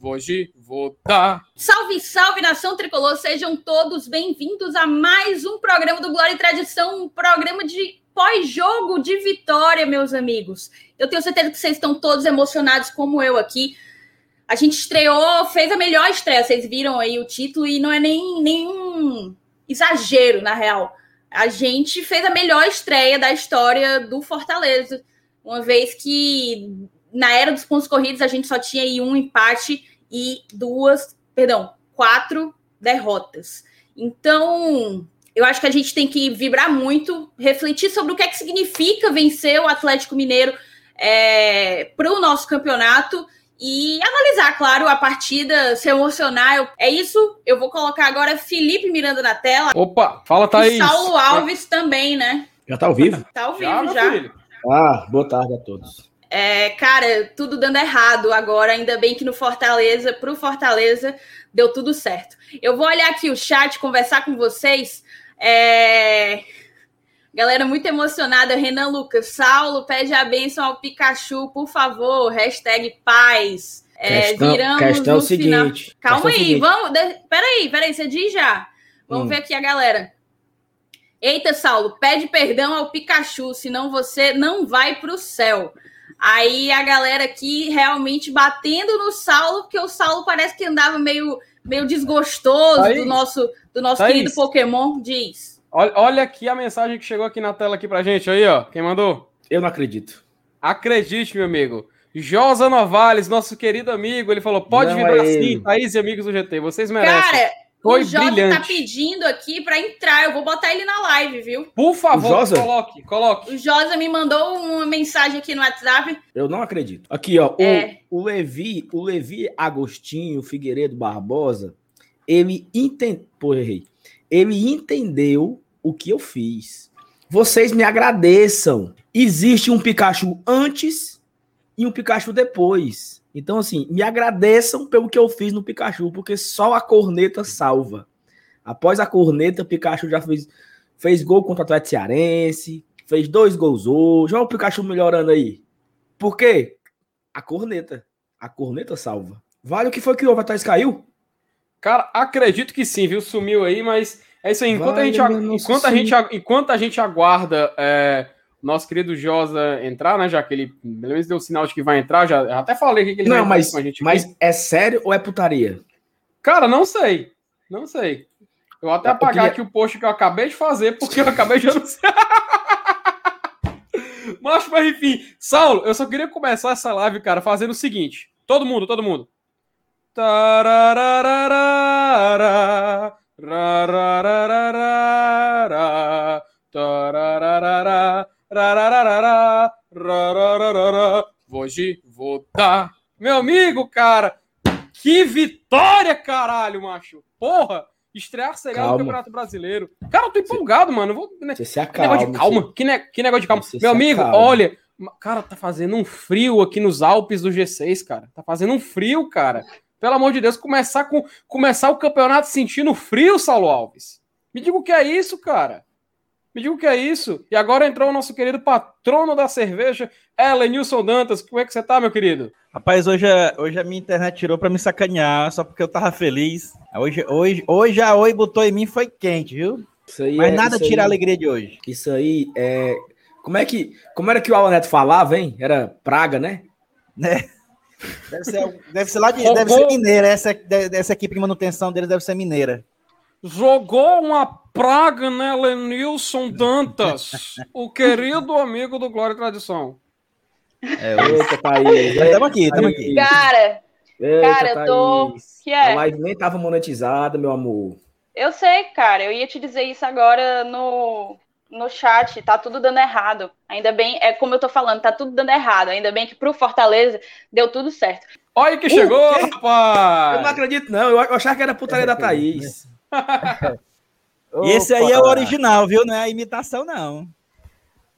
Hoje vou dar. Salve, salve nação tricolor, sejam todos bem-vindos a mais um programa do Glória e Tradição, um programa de pós-jogo de vitória, meus amigos. Eu tenho certeza que vocês estão todos emocionados como eu aqui. A gente estreou, fez a melhor estreia, vocês viram aí o título, e não é nem nenhum exagero, na real. A gente fez a melhor estreia da história do Fortaleza, uma vez que na era dos pontos corridos a gente só tinha aí um empate e duas, perdão, quatro derrotas. Então, eu acho que a gente tem que vibrar muito, refletir sobre o que é que significa vencer o Atlético Mineiro é, para o nosso campeonato e analisar, claro, a partida, se emocionar. É isso. Eu vou colocar agora Felipe Miranda na tela. Opa, fala, Thaís. E Saulo Alves também, né? Já tá ao vivo? Tá ao vivo já. já. Ah, boa tarde a todos. É, cara, tudo dando errado agora. Ainda bem que no Fortaleza, pro Fortaleza, deu tudo certo. Eu vou olhar aqui o chat, conversar com vocês. É... Galera muito emocionada. Renan Lucas, Saulo, pede a bênção ao Pikachu, por favor. Hashtag paz. É, questão, viramos questão no é seguinte. Final. Calma aí, seguinte. vamos. De... Peraí, peraí, você diz já. Vamos hum. ver aqui a galera. Eita, Saulo, pede perdão ao Pikachu, senão você não vai para o céu. Aí a galera aqui realmente batendo no Saulo, porque o Saulo parece que andava meio, meio desgostoso Thaís, do nosso, do nosso querido Pokémon. Diz. Olha, olha aqui a mensagem que chegou aqui na tela aqui pra gente aí, ó. Quem mandou? Eu não acredito. Acredite, meu amigo. Josa Novales, nosso querido amigo, ele falou: pode não vibrar é sim, Thaís e amigos do GT, vocês merecem. Cara, Foi o Josa tá brilhante. tá pedindo aqui para entrar, eu vou botar ele na live, viu? Por favor, coloque, coloque. O Josa me mandou uma mensagem aqui no WhatsApp. Eu não acredito. Aqui, ó, é. o, o Levi, o Levi Agostinho Figueiredo Barbosa, ele entendeu, pô, errei. Ele entendeu o que eu fiz. Vocês me agradeçam. Existe um Pikachu antes e um Pikachu depois. Então, assim, me agradeçam pelo que eu fiz no Pikachu, porque só a corneta salva. Após a corneta, Pikachu já fez, fez gol contra o Atlético Cearense, fez dois gols hoje. Olha o Pikachu melhorando aí. Por quê? A corneta. A corneta salva. Vale o que foi que o Avatar caiu? Cara, acredito que sim, viu? Sumiu aí, mas é isso aí. Enquanto, Vai, a, gente, enquanto, a, gente, enquanto a gente aguarda é, nosso querido Josa entrar, né? Já que ele pelo menos deu sinal de que vai entrar, já até falei que ele não, vai mas, com a gente. Mas é sério ou é putaria? Cara, não sei. Não sei. Eu vou até é, apagar aqui o post que eu acabei de fazer, porque eu acabei de anunciar. mas, mas enfim, Saulo, eu só queria começar essa live, cara, fazendo o seguinte. Todo mundo, todo mundo. Tarararara. Hoje vou dar. Meu amigo, cara, que vitória, caralho, macho. Porra, estrear serial no Campeonato Brasileiro. Cara, eu tô empolgado, mano. Vou, né? Você se acalma. Que negócio de calma. Que, ne... que negócio de calma. Meu amigo, acalma. olha. Cara, tá fazendo um frio aqui nos Alpes do G6, cara. Tá fazendo um frio, cara. Pelo amor de Deus, começar com começar o campeonato sentindo frio, Saulo Alves. Me diga o que é isso, cara. Me diga o que é isso. E agora entrou o nosso querido patrono da cerveja, Elenilson Dantas. Como é que você tá, meu querido? Rapaz, hoje, hoje a minha internet tirou para me sacanear, só porque eu tava feliz. Hoje, hoje, hoje a Oi botou em mim foi quente, viu? Mas é, nada tira aí, a alegria de hoje. Isso aí é. Como é que. Como era que o Alan Neto falava, hein? Era praga, né? Né? Deve ser, deve ser lá de. Jogou... Deve ser mineira. Essa, essa equipe de manutenção deles deve ser mineira. Jogou uma praga, né, Lenilson Dantas, o querido amigo do Glória e Tradição. É, Eita, Thaís. Estamos aqui, estamos aqui. Cara, Eita, cara, eu tô. Que é? A live nem tava monetizada, meu amor. Eu sei, cara. Eu ia te dizer isso agora no, no chat, tá tudo dando errado. Ainda bem, é como eu tô falando, tá tudo dando errado. Ainda bem que pro Fortaleza deu tudo certo. Olha que chegou, uh, rapaz! Eu não acredito, não. Eu achava que era putaria da Thaís. e esse aí é o original, viu? Não é a imitação, não.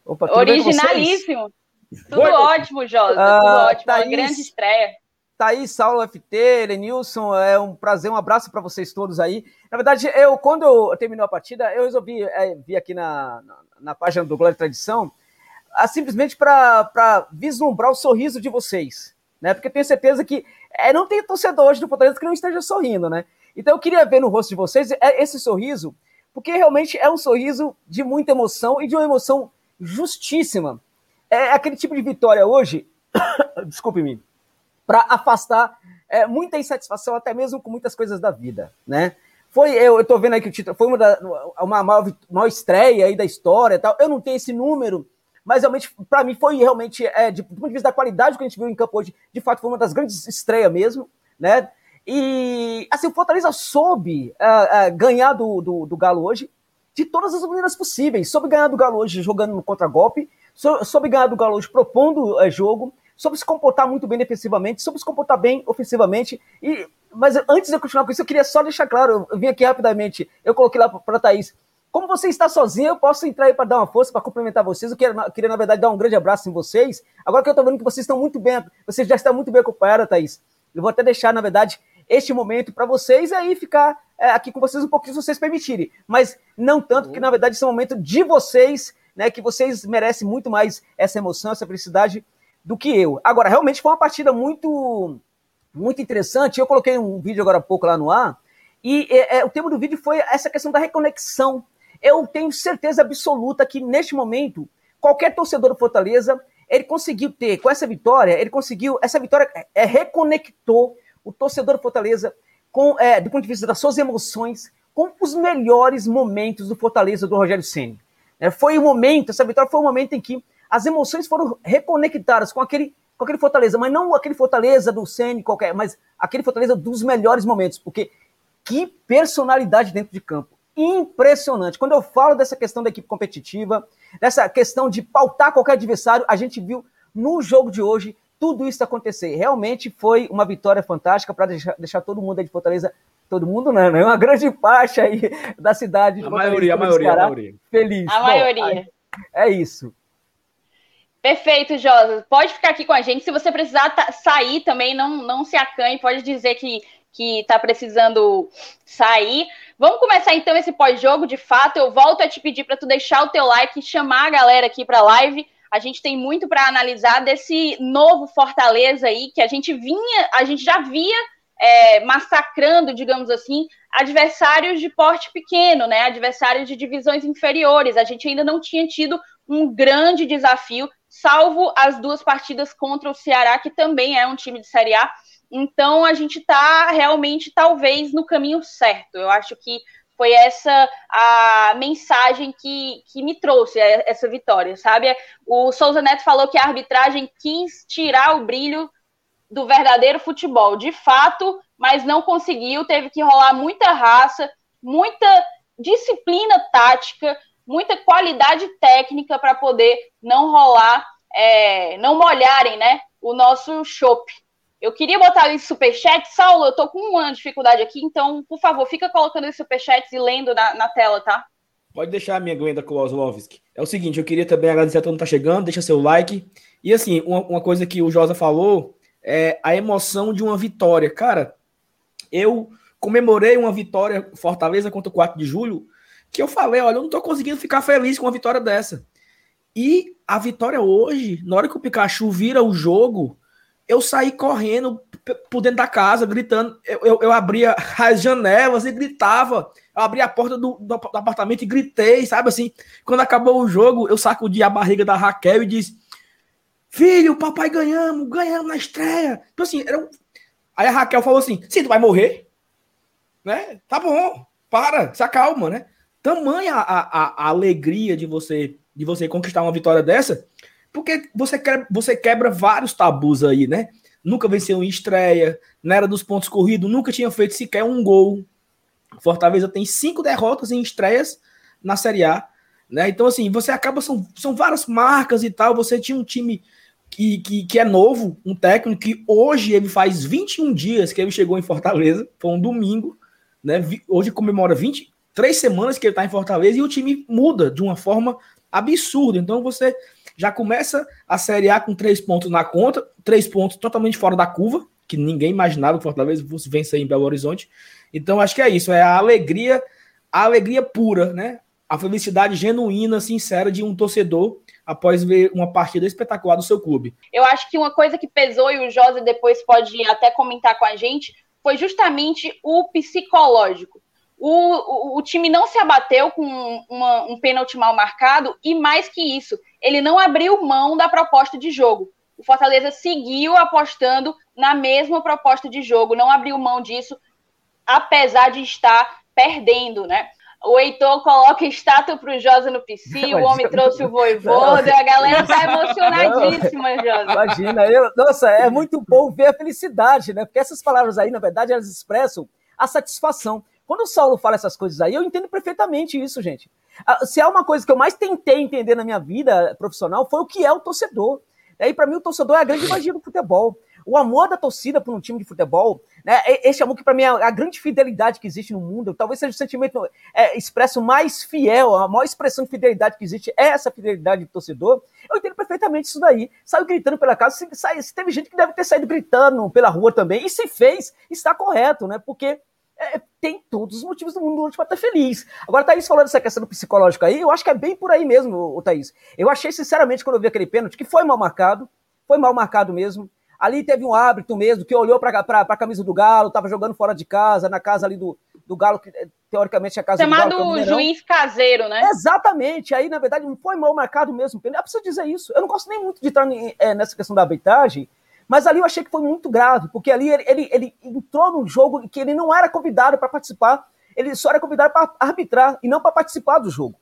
Opa, Originalíssimo. Tudo Oi. ótimo, Josa. Ah, tudo ótimo. Thaís, Uma grande estreia. Thaís, Saulo FT, Lenilson, é um prazer, um abraço para vocês todos aí. Na verdade, eu quando eu terminou a partida, eu resolvi é, vir aqui na, na, na, página do Glória e Tradição, a, simplesmente para vislumbrar o sorriso de vocês, né? Porque tenho certeza que é, não tem torcedor hoje do Fortaleza que não esteja sorrindo, né? Então eu queria ver no rosto de vocês é, esse sorriso, porque realmente é um sorriso de muita emoção e de uma emoção justíssima. É aquele tipo de vitória hoje, desculpe-me, para afastar é, muita insatisfação, até mesmo com muitas coisas da vida, né? Foi, eu, tô vendo aí que o título foi uma, da, uma estreia aí da história tal. Eu não tenho esse número, mas realmente, para mim, foi realmente, é, de, do ponto de vista da qualidade que a gente viu em campo hoje, de fato, foi uma das grandes estreias mesmo, né? E, assim, o Fortaleza soube uh, uh, ganhar do, do, do, Galo hoje de todas as maneiras possíveis. Soube ganhar do Galo hoje jogando no contra-golpe, soube ganhar do Galo hoje propondo uh, jogo, soube se comportar muito bem defensivamente, soube se comportar bem ofensivamente. E, mas antes de eu continuar com isso, eu queria só deixar claro, eu vim aqui rapidamente, eu coloquei lá para a Thaís, como você está sozinho, eu posso entrar aí para dar uma força, para complementar vocês. Eu queria, queria, na verdade, dar um grande abraço em vocês. Agora que eu estou vendo que vocês estão muito bem, vocês já estão muito bem acompanhados, Thaís. Eu vou até deixar, na verdade, este momento para vocês aí ficar é, aqui com vocês um pouquinho, se vocês permitirem. Mas não tanto, porque na verdade esse é um momento de vocês, né? Que vocês merecem muito mais essa emoção, essa felicidade do que eu. Agora, realmente foi uma partida muito, muito interessante. Eu coloquei um vídeo agora há pouco lá no ar, e é, é, o tema do vídeo foi essa questão da reconexão. Eu tenho certeza absoluta que neste momento, qualquer torcedor do Fortaleza, ele conseguiu ter, com essa vitória, ele conseguiu, essa vitória é, reconectou o torcedor do Fortaleza com, é, do ponto de vista das suas emoções, com os melhores momentos do Fortaleza do Rogério Ceni. É, foi o momento, essa vitória foi o momento em que as emoções foram reconectadas com aquele, com aquele Fortaleza, mas não aquele Fortaleza do Ceni qualquer, mas aquele Fortaleza dos melhores momentos, porque que personalidade dentro de campo. Impressionante. Quando eu falo dessa questão da equipe competitiva, dessa questão de pautar qualquer adversário, a gente viu no jogo de hoje tudo isso acontecer. Realmente foi uma vitória fantástica para deixar, deixar todo mundo aí de Fortaleza, todo mundo não, né? Uma grande parte aí da cidade. A maioria, a maioria, a maioria. Feliz. A Bom, maioria. É isso. Perfeito, Josa. Pode ficar aqui com a gente. Se você precisar sair também, não, não se acanhe. Pode dizer que que está precisando sair. Vamos começar então esse pós-jogo. De fato, eu volto a te pedir para tu deixar o teu like, chamar a galera aqui para a live. A gente tem muito para analisar desse novo Fortaleza aí que a gente vinha, a gente já via é, massacrando, digamos assim, adversários de porte pequeno, né? Adversários de divisões inferiores. A gente ainda não tinha tido um grande desafio salvo as duas partidas contra o Ceará, que também é um time de Série A. Então a gente está realmente, talvez, no caminho certo. Eu acho que foi essa a mensagem que, que me trouxe essa vitória, sabe? O Souza Neto falou que a arbitragem quis tirar o brilho do verdadeiro futebol, de fato, mas não conseguiu. Teve que rolar muita raça, muita disciplina tática, muita qualidade técnica para poder não rolar é, não molharem, né, o nosso chopp. Eu queria botar ali superchat. Saulo, eu tô com uma dificuldade aqui, então, por favor, fica colocando os superchats e lendo na, na tela, tá? Pode deixar minha Glenda Kozlovski. É o seguinte, eu queria também agradecer a todo mundo que tá chegando, deixa seu like. E assim, uma, uma coisa que o Josa falou é a emoção de uma vitória. Cara, eu comemorei uma vitória Fortaleza contra o 4 de julho, que eu falei, olha, eu não tô conseguindo ficar feliz com uma vitória dessa. E a vitória hoje, na hora que o Pikachu vira o jogo, eu saí correndo por dentro da casa, gritando. Eu, eu, eu abria as janelas e gritava. Eu abri a porta do, do, do, apartamento e gritei, sabe assim? Quando acabou o jogo, eu sacudi a barriga da Raquel e disse: Filho, papai ganhamos, ganhamos na estreia. Então, assim, era um... Aí a Raquel falou assim: Sim, tu vai morrer? Né? Tá bom, para, se acalma, né? Tamanha a, a, a alegria de você de você conquistar uma vitória dessa, porque você quebra, você quebra vários tabus aí, né? Nunca venceu em estreia, na era dos pontos corridos, nunca tinha feito sequer um gol. Fortaleza tem cinco derrotas em estreias na Série A, né? Então, assim, você acaba, são, são várias marcas e tal. Você tinha um time que, que, que é novo, um técnico que hoje ele faz 21 dias que ele chegou em Fortaleza, foi um domingo, né? Hoje comemora 23 semanas que ele está em Fortaleza e o time muda de uma forma absurdo. Então você já começa a Série A com três pontos na conta, três pontos totalmente fora da curva, que ninguém imaginava que Fortaleza fosse vencer em Belo Horizonte. Então, acho que é isso, é a alegria, a alegria pura, né? A felicidade genuína, sincera de um torcedor após ver uma partida espetacular do seu clube. Eu acho que uma coisa que pesou e o José depois pode até comentar com a gente foi justamente o psicológico. O, o, o time não se abateu com uma, um pênalti mal marcado e mais que isso, ele não abriu mão da proposta de jogo. O Fortaleza seguiu apostando na mesma proposta de jogo, não abriu mão disso, apesar de estar perdendo, né? O Heitor coloca estátua pro Josa no PC, o homem trouxe o voivoda, a galera tá emocionadíssima, Josa. Imagina, eu, nossa, é muito bom ver a felicidade, né? Porque essas palavras aí, na verdade, elas expressam a satisfação. Quando o Saulo fala essas coisas aí, eu entendo perfeitamente isso, gente. Ah, se há uma coisa que eu mais tentei entender na minha vida profissional, foi o que é o torcedor. E aí, para mim, o torcedor é a grande magia do futebol o amor da torcida por um time de futebol, né? Esse amor que para mim é a grande fidelidade que existe no mundo, talvez seja o sentimento é, expresso mais fiel, a maior expressão de fidelidade que existe é essa fidelidade do torcedor. Eu entendo perfeitamente isso daí. Saiu gritando pela casa, se, sai, se teve gente que deve ter saído gritando pela rua também, e se fez, está correto, né? Porque é, tem todos os motivos do mundo para estar feliz. Agora, Thaís falando dessa questão do psicológico aí, eu acho que é bem por aí mesmo, o Thaís. Eu achei, sinceramente, quando eu vi aquele pênalti, que foi mal marcado, foi mal marcado mesmo. Ali teve um árbitro mesmo que olhou para a camisa do Galo, estava jogando fora de casa, na casa ali do, do Galo, que eh, teoricamente é a casa Chamado do Galo. Chamado juiz caseiro, né? Exatamente. Aí, na verdade, foi mal marcado mesmo. Eu preciso dizer isso. Eu não gosto nem muito de entrar é, nessa questão da arbitragem, mas ali eu achei que foi muito grave, porque ali ele, ele, ele entrou num jogo que ele não era convidado para participar, ele só era convidado para arbitrar e não para participar do jogo.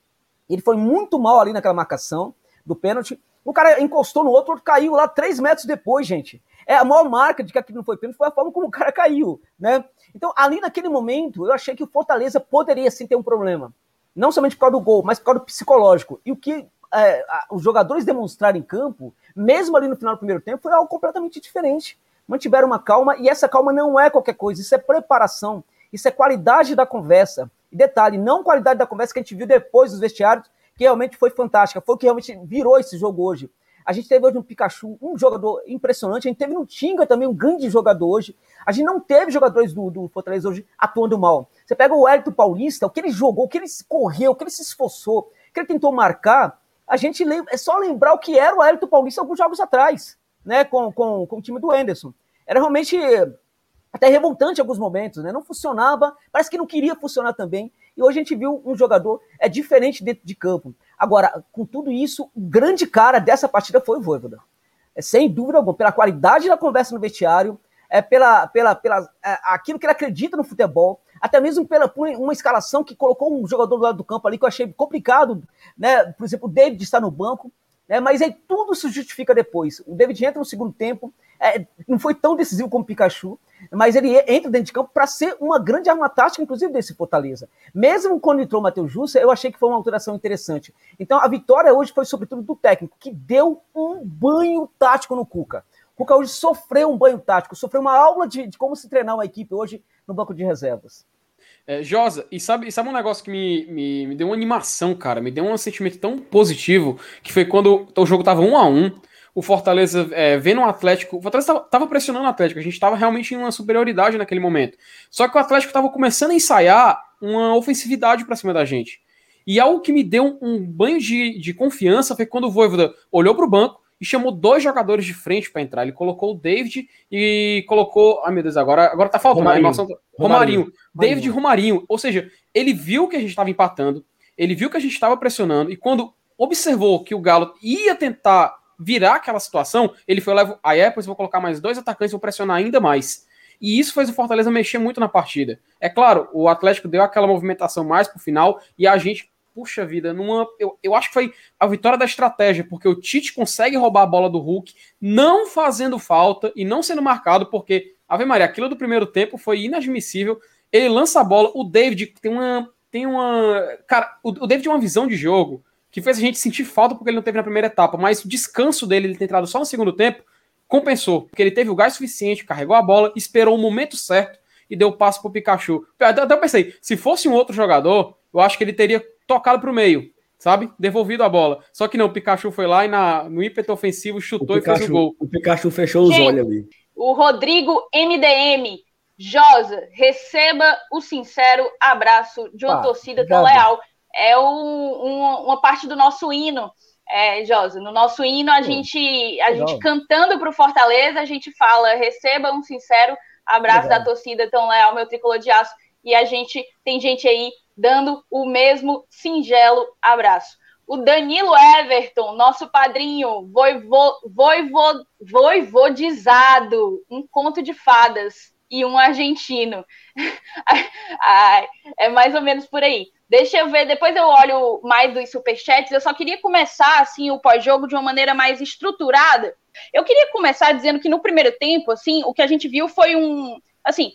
Ele foi muito mal ali naquela marcação do pênalti. O cara encostou no outro, caiu lá três metros depois, gente. É a maior marca de que aquilo não foi pênalti foi a forma como o cara caiu, né? Então, ali naquele momento, eu achei que o Fortaleza poderia sim ter um problema. Não somente por causa do gol, mas por causa do psicológico. E o que é, os jogadores demonstraram em campo, mesmo ali no final do primeiro tempo, foi algo completamente diferente. Mantiveram uma calma, e essa calma não é qualquer coisa, isso é preparação, isso é qualidade da conversa. E detalhe, não qualidade da conversa que a gente viu depois dos vestiários, que realmente foi fantástica, foi o que realmente virou esse jogo hoje. A gente teve hoje um Pikachu, um jogador impressionante. A gente teve no Tinga também um grande jogador hoje. A gente não teve jogadores do, do Fortaleza hoje atuando mal. Você pega o Hélito Paulista, o que ele jogou, o que ele correu, o que ele se esforçou, o que ele tentou marcar. A gente lembra, é só lembrar o que era o Hélito Paulista alguns jogos atrás, né? Com, com, com o time do Anderson. Era realmente até revoltante em alguns momentos, né? Não funcionava, parece que não queria funcionar também. E hoje a gente viu um jogador é diferente dentro de campo. Agora, com tudo isso, o grande cara dessa partida foi o Voivoda. É, sem dúvida alguma, pela qualidade da conversa no vestiário, é pela, pela, pela é, aquilo que ele acredita no futebol, até mesmo pela uma escalação que colocou um jogador do lado do campo ali que eu achei complicado, né? Por exemplo, o David está no banco, né? Mas aí tudo se justifica depois. O David entra no segundo tempo, é, não foi tão decisivo como o Pikachu, mas ele entra dentro de campo para ser uma grande arma tática, inclusive desse Fortaleza. Mesmo quando entrou o Matheus Jussa, eu achei que foi uma alteração interessante. Então a vitória hoje foi sobretudo do técnico, que deu um banho tático no Cuca. O Cuca hoje sofreu um banho tático, sofreu uma aula de, de como se treinar uma equipe hoje no banco de reservas. É, Josa, e sabe, sabe um negócio que me, me, me deu uma animação, cara? Me deu um sentimento tão positivo que foi quando o jogo tava um a um o Fortaleza é, vendo o Atlético. O Fortaleza estava pressionando o Atlético, a gente estava realmente em uma superioridade naquele momento. Só que o Atlético estava começando a ensaiar uma ofensividade para cima da gente. E algo que me deu um banho de, de confiança foi quando o Voivoda olhou para o banco e chamou dois jogadores de frente para entrar. Ele colocou o David e colocou. Ai meu Deus, agora, agora tá faltando. Romarinho. Nossa, Romarinho. Romarinho. David Romarinho. Ou seja, ele viu que a gente estava empatando, ele viu que a gente estava pressionando, e quando observou que o Galo ia tentar virar aquela situação, ele foi lá, aí é, depois vou colocar mais dois atacantes, vou pressionar ainda mais. E isso fez o Fortaleza mexer muito na partida. É claro, o Atlético deu aquela movimentação mais pro final e a gente, puxa vida, numa. Eu, eu acho que foi a vitória da estratégia, porque o Tite consegue roubar a bola do Hulk, não fazendo falta e não sendo marcado, porque, Ave Maria, aquilo do primeiro tempo foi inadmissível. Ele lança a bola, o David tem uma. Tem uma. Cara, o, o David tem uma visão de jogo que fez a gente sentir falta porque ele não teve na primeira etapa, mas o descanso dele, ele ter entrado só no segundo tempo, compensou, porque ele teve o gás suficiente, carregou a bola, esperou o momento certo e deu o passo pro Pikachu. Até eu pensei, se fosse um outro jogador, eu acho que ele teria tocado pro meio, sabe? Devolvido a bola. Só que não, o Pikachu foi lá e na, no ímpeto ofensivo chutou Pikachu, e fez o gol. O Pikachu fechou os olhos ali. O Rodrigo MDM. Josa, receba o sincero abraço de uma ah, torcida tão leal. É um, um, uma parte do nosso hino, é, Josa. No nosso hino, a, gente, a gente cantando para o Fortaleza, a gente fala: receba um sincero abraço Legal. da torcida tão leal, meu tricolor de aço. E a gente tem gente aí dando o mesmo singelo abraço. O Danilo Everton, nosso padrinho, voivo, voivo, voivodizado, um conto de fadas e um argentino. Ai, é mais ou menos por aí. Deixa eu ver, depois eu olho mais dos superchats. Eu só queria começar assim o pós-jogo de uma maneira mais estruturada. Eu queria começar dizendo que no primeiro tempo, assim, o que a gente viu foi um, assim,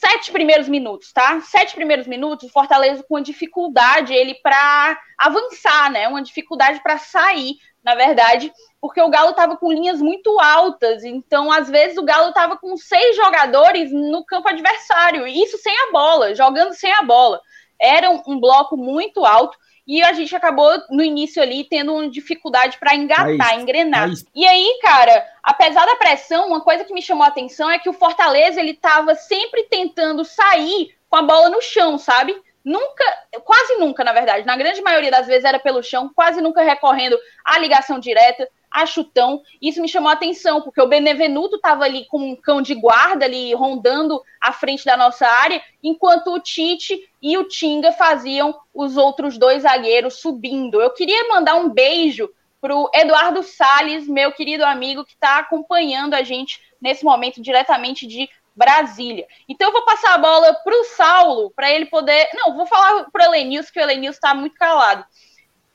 sete primeiros minutos, tá? Sete primeiros minutos, o Fortaleza com uma dificuldade ele para avançar, né? Uma dificuldade para sair, na verdade, porque o Galo estava com linhas muito altas, então às vezes o Galo estava com seis jogadores no campo adversário, e isso sem a bola, jogando sem a bola. Era um bloco muito alto e a gente acabou no início ali tendo uma dificuldade para engatar, engrenar. E aí, cara, apesar da pressão, uma coisa que me chamou a atenção é que o Fortaleza ele tava sempre tentando sair com a bola no chão, sabe? Nunca, quase nunca, na verdade, na grande maioria das vezes era pelo chão, quase nunca recorrendo à ligação direta a chutão. Isso me chamou a atenção, porque o Benevenuto estava ali com um cão de guarda ali rondando a frente da nossa área, enquanto o Tite e o Tinga faziam os outros dois zagueiros subindo. Eu queria mandar um beijo para o Eduardo Sales, meu querido amigo, que está acompanhando a gente nesse momento diretamente de Brasília. Então eu vou passar a bola para o Saulo, para ele poder. Não, vou falar para o Elenilson, que o Elenilson está muito calado.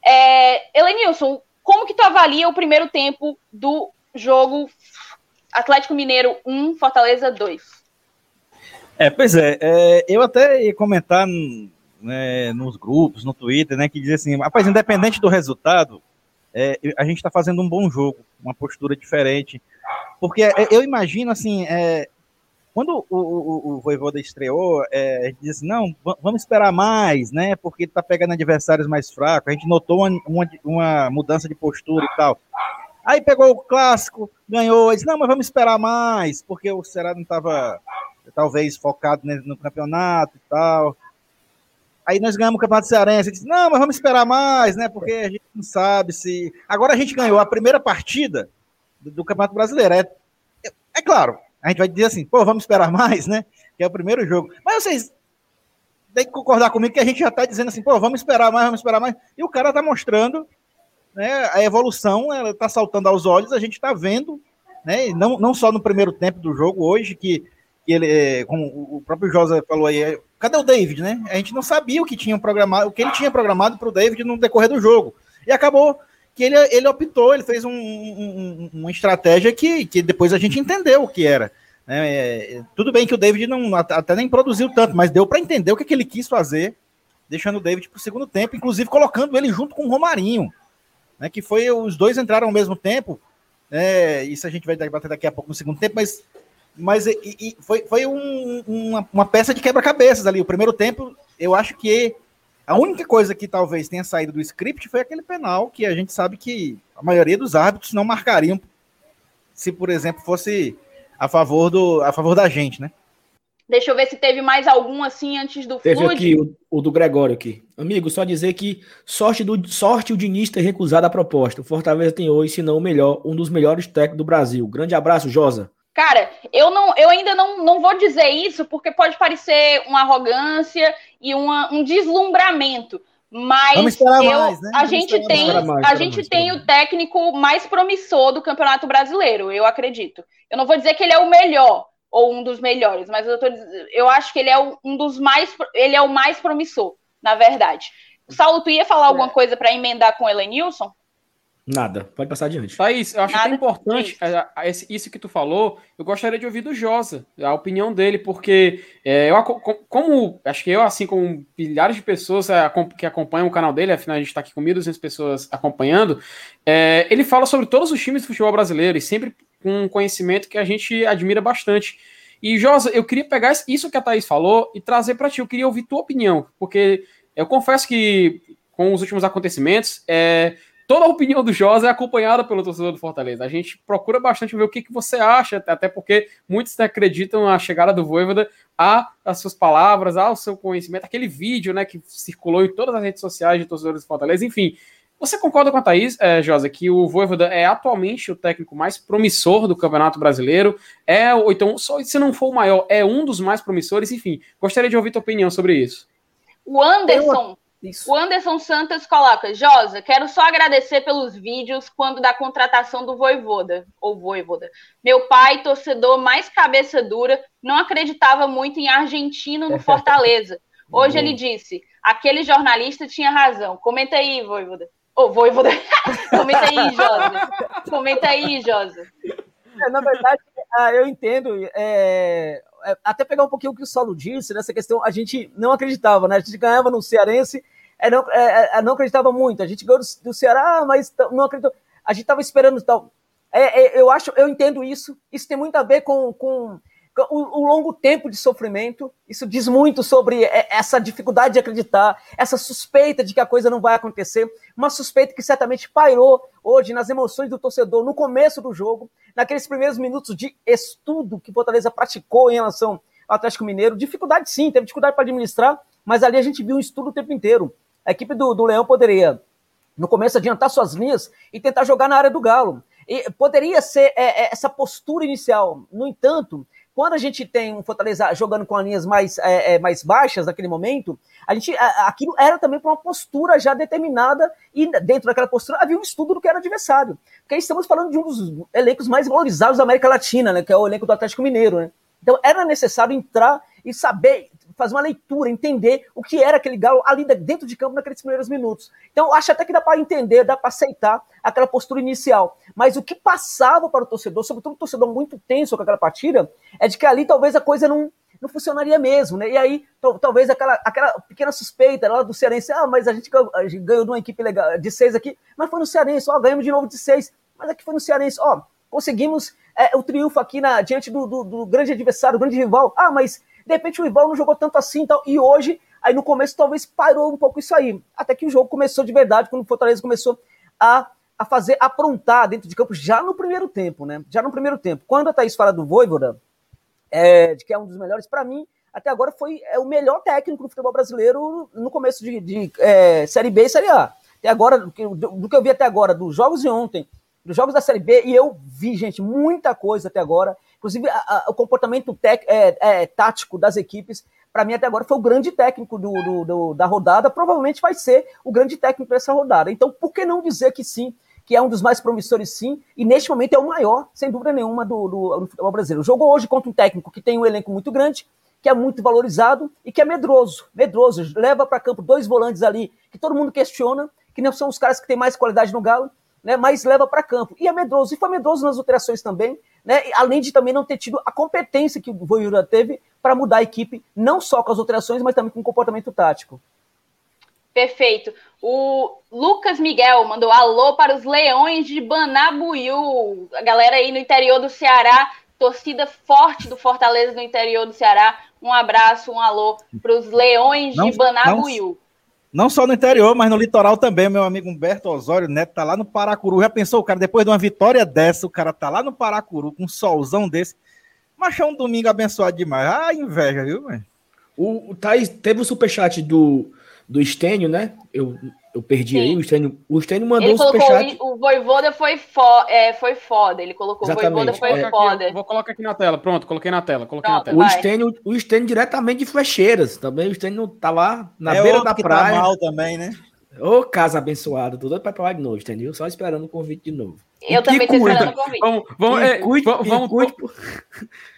É, Elenilson, como que tu avalia o primeiro tempo do jogo Atlético Mineiro 1, Fortaleza 2? É, pois é, é eu até ia comentar né, nos grupos, no Twitter, né, que dizia assim, rapaz, independente do resultado, é, a gente está fazendo um bom jogo, uma postura diferente, porque é, eu imagino, assim, é, quando o, o, o Voivoda estreou, é, disse, não, vamos esperar mais, né? Porque ele tá pegando adversários mais fracos. A gente notou uma, uma, uma, mudança de postura e tal. Aí pegou o clássico, ganhou, disse, não, mas vamos esperar mais, porque o Ceará não estava talvez focado no campeonato e tal. Aí nós ganhamos o Campeonato Cearense. Disse, não, mas vamos esperar mais, né? Porque a gente não sabe se. Agora a gente ganhou a primeira partida do, do Campeonato Brasileiro. É, é, é claro, a gente vai dizer assim, pô, vamos esperar mais, né? Que é o primeiro jogo. Mas vocês têm que concordar comigo que a gente já está dizendo assim, pô, vamos esperar mais, vamos esperar mais. E o cara está mostrando né, a evolução, ela está saltando aos olhos, a gente está vendo, né? Não, não só no primeiro tempo do jogo hoje, que, que ele, é, como o próprio José falou aí, é, cadê o David, né? A gente não sabia o que tinha programado, o que ele tinha programado para o David no decorrer do jogo. E acabou que ele, ele optou, ele fez um, um, uma estratégia que, que depois a gente entendeu o que era. É, tudo bem que o David não até nem produziu tanto, mas deu para entender o que, que ele quis fazer, deixando o David para o segundo tempo, inclusive colocando ele junto com o Romarinho, né, que foi os dois entraram ao mesmo tempo. É, isso a gente vai debater daqui a pouco no segundo tempo, mas, mas e, e foi, foi um, uma, uma peça de quebra-cabeças ali. O primeiro tempo, eu acho que a única coisa que talvez tenha saído do script foi aquele penal que a gente sabe que a maioria dos árbitros não marcariam se, por exemplo, fosse a favor do a favor da gente, né? Deixa eu ver se teve mais algum assim antes do Teve Flood. aqui o, o, do Gregório aqui. Amigo, só dizer que sorte do sorte o Diniz ter recusado a proposta. O Fortaleza tem hoje, se não o melhor, um dos melhores técnicos do Brasil. Grande abraço, Josa. Cara, eu não, eu ainda não, não vou dizer isso porque pode parecer uma arrogância e uma, um deslumbramento. Mas eu, mais, né? a gente tem, mais, a gente mais, tem o técnico mais promissor do Campeonato Brasileiro, eu acredito. Eu não vou dizer que ele é o melhor ou um dos melhores, mas eu, tô, eu acho que ele é um dos mais, ele é o mais promissor, na verdade. Saulo, tu ia falar alguma é. coisa para emendar com o Elenilson? Nada, pode passar adiante. Thaís, eu acho Nada. importante é, isso que tu falou. Eu gostaria de ouvir do Josa, a opinião dele, porque é, eu, como acho que eu, assim como milhares de pessoas é, que acompanham o canal dele, afinal a gente está aqui com 1.200 pessoas acompanhando, é, ele fala sobre todos os times do futebol brasileiro e sempre com um conhecimento que a gente admira bastante. E Josa, eu queria pegar isso que a Thaís falou e trazer para ti. Eu queria ouvir tua opinião, porque eu confesso que com os últimos acontecimentos, é, toda a opinião do Josa é acompanhada pelo torcedor do Fortaleza. A gente procura bastante ver o que, que você acha, até porque muitos acreditam a chegada do Voivoda a as suas palavras, ao seu conhecimento, aquele vídeo né, que circulou em todas as redes sociais de torcedores do Fortaleza, enfim. Você concorda com a Thaís, é, Josa, que o Voivoda é atualmente o técnico mais promissor do Campeonato Brasileiro? É, ou então, só se não for o maior, é um dos mais promissores? Enfim, gostaria de ouvir tua opinião sobre isso. O Anderson, isso. O Anderson Santos coloca, Josa, quero só agradecer pelos vídeos quando da contratação do Voivoda, ou Voivoda. Meu pai, torcedor mais cabeça dura, não acreditava muito em argentino no Fortaleza. Hoje ele disse, aquele jornalista tinha razão. Comenta aí, Voivoda. Ô, oh, Voivoda. Comenta aí, Josa. Comenta aí, Josa. É, na verdade, ah, eu entendo. É, é, até pegar um pouquinho o que o Saulo disse, nessa questão, a gente não acreditava, né? A gente ganhava no Cearense é, não, é, é, não acreditava muito. A gente ganhou do, do Ceará, mas não acreditou. A gente estava esperando tal. É, é, eu acho, eu entendo isso. Isso tem muito a ver com, com, com o, o, longo tempo de sofrimento. Isso diz muito sobre é, essa dificuldade de acreditar, essa suspeita de que a coisa não vai acontecer. Uma suspeita que certamente pairou hoje nas emoções do torcedor no começo do jogo, naqueles primeiros minutos de estudo que Fortaleza praticou em relação ao Atlético Mineiro. Dificuldade sim, teve dificuldade para administrar, mas ali a gente viu um estudo o tempo inteiro a equipe do, do Leão poderia, no começo, adiantar suas linhas e tentar jogar na área do Galo. E poderia ser é, é, essa postura inicial. No entanto, quando a gente tem um Fortaleza jogando com as linhas mais, é, é mais baixas naquele momento, a gente, aquilo era também para uma postura já determinada e dentro daquela postura havia um estudo do que era adversário. Porque estamos falando de um dos elencos mais valorizados da América Latina, né, que é o elenco do Atlético Mineiro. Né? Então era necessário entrar e saber fazer uma leitura, entender o que era aquele Galo ali dentro de campo naqueles primeiros minutos. Então, acho até que dá para entender, dá para aceitar aquela postura inicial. Mas o que passava para o torcedor, sobretudo o torcedor muito tenso com aquela partida, é de que ali talvez a coisa não, não funcionaria mesmo, né? E aí, talvez aquela, aquela pequena suspeita lá do Cearense, ah, mas a gente, ganhou, de uma equipe legal, de seis aqui, mas foi no Cearense, ó, ganhamos de novo de seis, mas aqui foi no Cearense, ó, conseguimos é, o triunfo aqui na, diante do, do, do grande adversário, do grande rival, ah, mas de repente o rival não jogou tanto assim e tal. E hoje, aí no começo talvez parou um pouco isso aí. Até que o jogo começou de verdade, quando o Fortaleza começou a, a fazer, aprontar dentro de campo já no primeiro tempo, né? Já no primeiro tempo. Quando a Thaís fala do Voivoda, é, de que é um dos melhores, para mim, até agora foi é, o melhor técnico do futebol brasileiro no começo de, de é, Série B e Série A. Até agora, do que eu vi até agora, dos jogos de ontem, dos jogos da Série B, e eu vi, gente, muita coisa até agora. Inclusive, a, a, o comportamento tec, é, é, tático das equipes, para mim, até agora, foi o grande técnico do, do, do, da rodada. Provavelmente vai ser o grande técnico dessa rodada. Então, por que não dizer que sim, que é um dos mais promissores, sim, e neste momento é o maior, sem dúvida nenhuma, do, do, do futebol brasileiro. Jogou hoje contra um técnico que tem um elenco muito grande, que é muito valorizado e que é medroso. Medroso, leva para campo dois volantes ali que todo mundo questiona, que não são os caras que têm mais qualidade no Galo, né, mas leva para campo. E é medroso, e foi medroso nas alterações também, né, além de também não ter tido a competência que o Voivoda teve para mudar a equipe, não só com as alterações, mas também com o comportamento tático. Perfeito. O Lucas Miguel mandou alô para os Leões de Banabuiú. A galera aí no interior do Ceará, torcida forte do Fortaleza no interior do Ceará. Um abraço, um alô para os Leões não, de Banabuiú. Não só no interior, mas no litoral também. Meu amigo Humberto Osório Neto tá lá no Paracuru. Já pensou, cara, depois de uma vitória dessa, o cara tá lá no Paracuru com um solzão desse. Mas é um domingo abençoado demais. Ah, inveja, viu, velho? O, o Thais, teve o superchat do, do Estênio, né? Eu eu perdi Sim. aí, o Stênio, o Stênio mandou ele um superchat. O, o Voivoda foi, fo, é, foi foda, ele colocou Exatamente. o Voivoda foi é. foda. Aqui, vou colocar aqui na tela, pronto, coloquei na tela, coloquei Pronto, na tela. O Stênio, o Stênio diretamente de Flecheiras, também o Stênio tá lá na é beira da tá praia. Tá mal também, né? Ô, casa abençoada, tudo para pra lá de novo, entendeu? Só esperando o convite de novo. Eu também tô esperando o convite. Vamos, vamos, é, cuide, vamos, vamos, to...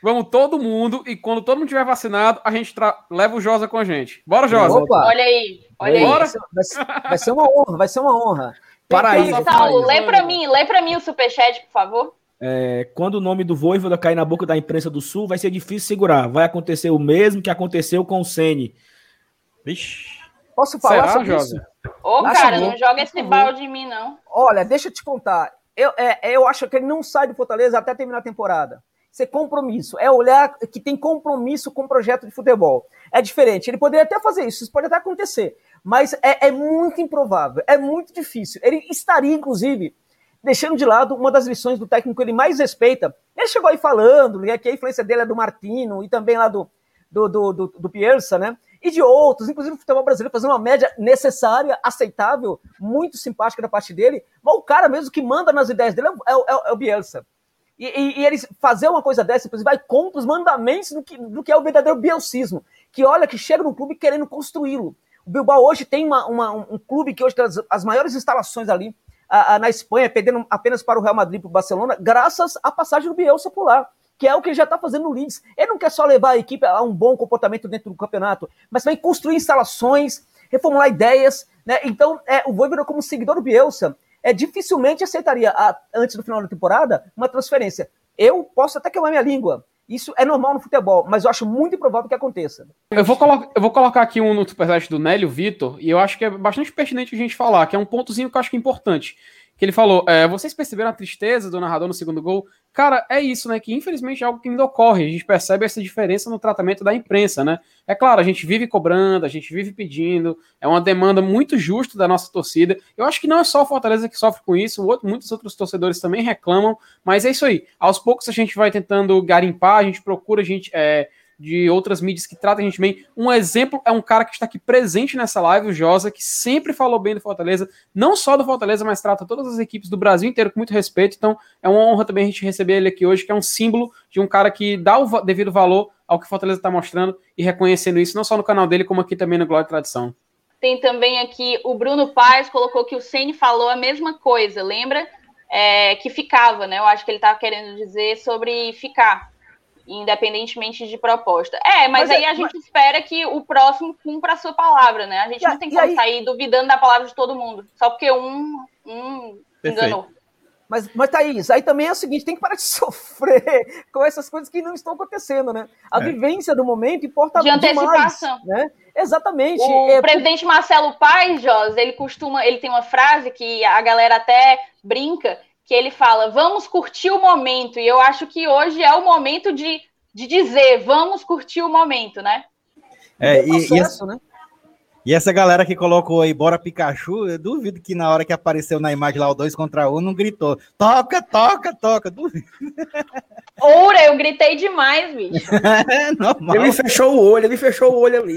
vamos, todo mundo, e quando todo mundo tiver vacinado, a gente tra... leva o Josa com a gente. Bora, Josa. Opa. Olha aí, olha aí. Vai ser, vai ser, uma honra, vai ser uma honra. Paraíso. Saulo, lê para mim, lê para mim o superchat, por favor. É, quando o nome do Voivoda cair na boca da imprensa do Sul, vai ser difícil segurar. Vai acontecer o mesmo que aconteceu com o Sene. Vixe. Posso falar Será, sobre Josa? isso? Ô, cara, não joga esse balde em mim, não. Olha, deixa eu te contar. Eu, é, eu acho que ele não sai do Fortaleza até terminar a temporada. Isso é compromisso. É olhar que tem compromisso com o projeto de futebol. É diferente. Ele poderia até fazer isso, isso pode até acontecer. Mas é, é muito improvável, é muito difícil. Ele estaria, inclusive, deixando de lado uma das lições do técnico que ele mais respeita. Ele chegou aí falando né, que a influência dele é do Martino e também lá do, do, do, do, do Pierce, né? E de outros, inclusive o futebol brasileiro fazendo uma média necessária, aceitável, muito simpática da parte dele. Mas o cara mesmo que manda nas ideias dele é, é, é o Bielsa. E, e, e, ele fazer uma coisa dessa, inclusive, vai contra os mandamentos do que, do que é o verdadeiro bielsismo. Que olha, que chega no clube querendo construí-lo. O Bilbao hoje tem uma, uma, um clube que hoje tem as, as maiores instalações ali a, a, na Espanha, perdendo apenas para o Real Madrid e para o Barcelona, graças à passagem do Bielsa por lá que é o que ele já está fazendo no Leeds. Ele não quer só levar a equipe a um bom comportamento dentro do campeonato, mas também construir instalações, reformular ideias. Né? Então, é, o Voivoda, como seguidor do Bielsa, é, dificilmente aceitaria, a, antes do final da temporada, uma transferência. Eu posso até queimar minha língua. Isso é normal no futebol, mas eu acho muito improvável que aconteça. Eu vou, eu vou colocar aqui um no superchat do Nélio Vitor, e eu acho que é bastante pertinente a gente falar, que é um pontozinho que eu acho que é importante que ele falou: é, vocês perceberam a tristeza do narrador no segundo gol? Cara, é isso, né? Que infelizmente é algo que ainda ocorre. A gente percebe essa diferença no tratamento da imprensa, né? É claro, a gente vive cobrando, a gente vive pedindo, é uma demanda muito justa da nossa torcida. Eu acho que não é só o Fortaleza que sofre com isso, muitos outros torcedores também reclamam, mas é isso aí. Aos poucos a gente vai tentando garimpar, a gente procura, a gente. É, de outras mídias que tratam a gente bem. Um exemplo é um cara que está aqui presente nessa live, o Josa, que sempre falou bem do Fortaleza, não só do Fortaleza, mas trata todas as equipes do Brasil inteiro com muito respeito. Então é uma honra também a gente receber ele aqui hoje, que é um símbolo de um cara que dá o devido valor ao que o Fortaleza está mostrando e reconhecendo isso, não só no canal dele, como aqui também no Glória e Tradição. Tem também aqui o Bruno Paz colocou que o Ceni falou a mesma coisa, lembra? É, que ficava, né? Eu acho que ele estava querendo dizer sobre ficar independentemente de proposta. É, mas, mas aí é, a gente mas... espera que o próximo cumpra a sua palavra, né? A gente e não tem como aí... sair duvidando da palavra de todo mundo, só porque um, um enganou. Mas, mas, Thaís, aí também é o seguinte: tem que parar de sofrer com essas coisas que não estão acontecendo, né? A é. vivência do momento importa de antecipação. Demais, né? Exatamente. O é, presidente Marcelo Paes, Jos, ele costuma, ele tem uma frase que a galera até brinca, que ele fala: vamos curtir o momento. E eu acho que hoje é o momento de, de dizer: vamos curtir o momento, né? É, e, processo, e, né? E essa galera que colocou aí, bora Pikachu, eu duvido que na hora que apareceu na imagem lá o 2 contra 1, um, não gritou: toca, toca, toca. Duvido. Oura, eu gritei demais, bicho. é normal. Ele fechou o olho, ele fechou o olho ali.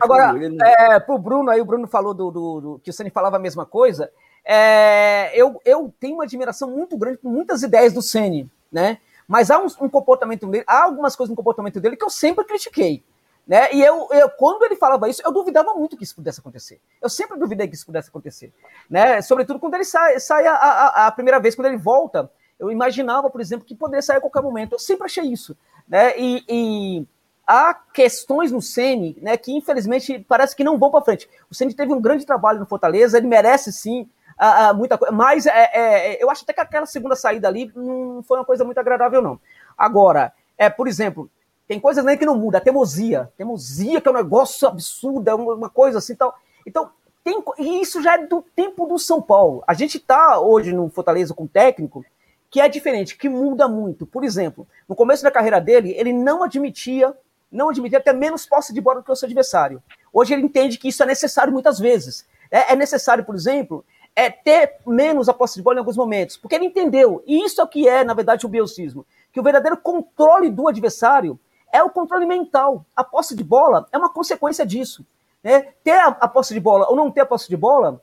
Agora, olho, é, pro Bruno aí, o Bruno falou do, do, do que o Sani falava a mesma coisa. É, eu, eu tenho uma admiração muito grande por muitas ideias do Ceni, né? Mas há um, um, comportamento dele, há algumas coisas no comportamento dele que eu sempre critiquei. Né? E eu, eu, quando ele falava isso, eu duvidava muito que isso pudesse acontecer. Eu sempre duvidei que isso pudesse acontecer. Né? Sobretudo quando ele sai, sai a, a, a primeira vez, quando ele volta, eu imaginava, por exemplo, que poderia sair a qualquer momento. Eu sempre achei isso. Né? E, e há questões no Ceni, né, que infelizmente parece que não vão para frente. O Ceni teve um grande trabalho no Fortaleza, ele merece sim ah, muita coisa. Mas é, é, eu acho até que aquela segunda saída ali não foi uma coisa muito agradável, não. Agora, é, por exemplo, tem coisas nem que não muda, a teimosia. Teimosia, que é um negócio absurdo, é uma coisa assim tal. Então, tem, e isso já é do tempo do São Paulo. A gente está hoje no Fortaleza com um técnico que é diferente, que muda muito. Por exemplo, no começo da carreira dele, ele não admitia, não admitia até menos posse de bola do que o seu adversário. Hoje ele entende que isso é necessário muitas vezes. É, é necessário, por exemplo, é, ter menos a posse de bola em alguns momentos, porque ele entendeu, e isso é o que é, na verdade, o biocismo, que o verdadeiro controle do adversário é o controle mental. A posse de bola é uma consequência disso. Né? Ter a, posse de bola ou não ter a posse de bola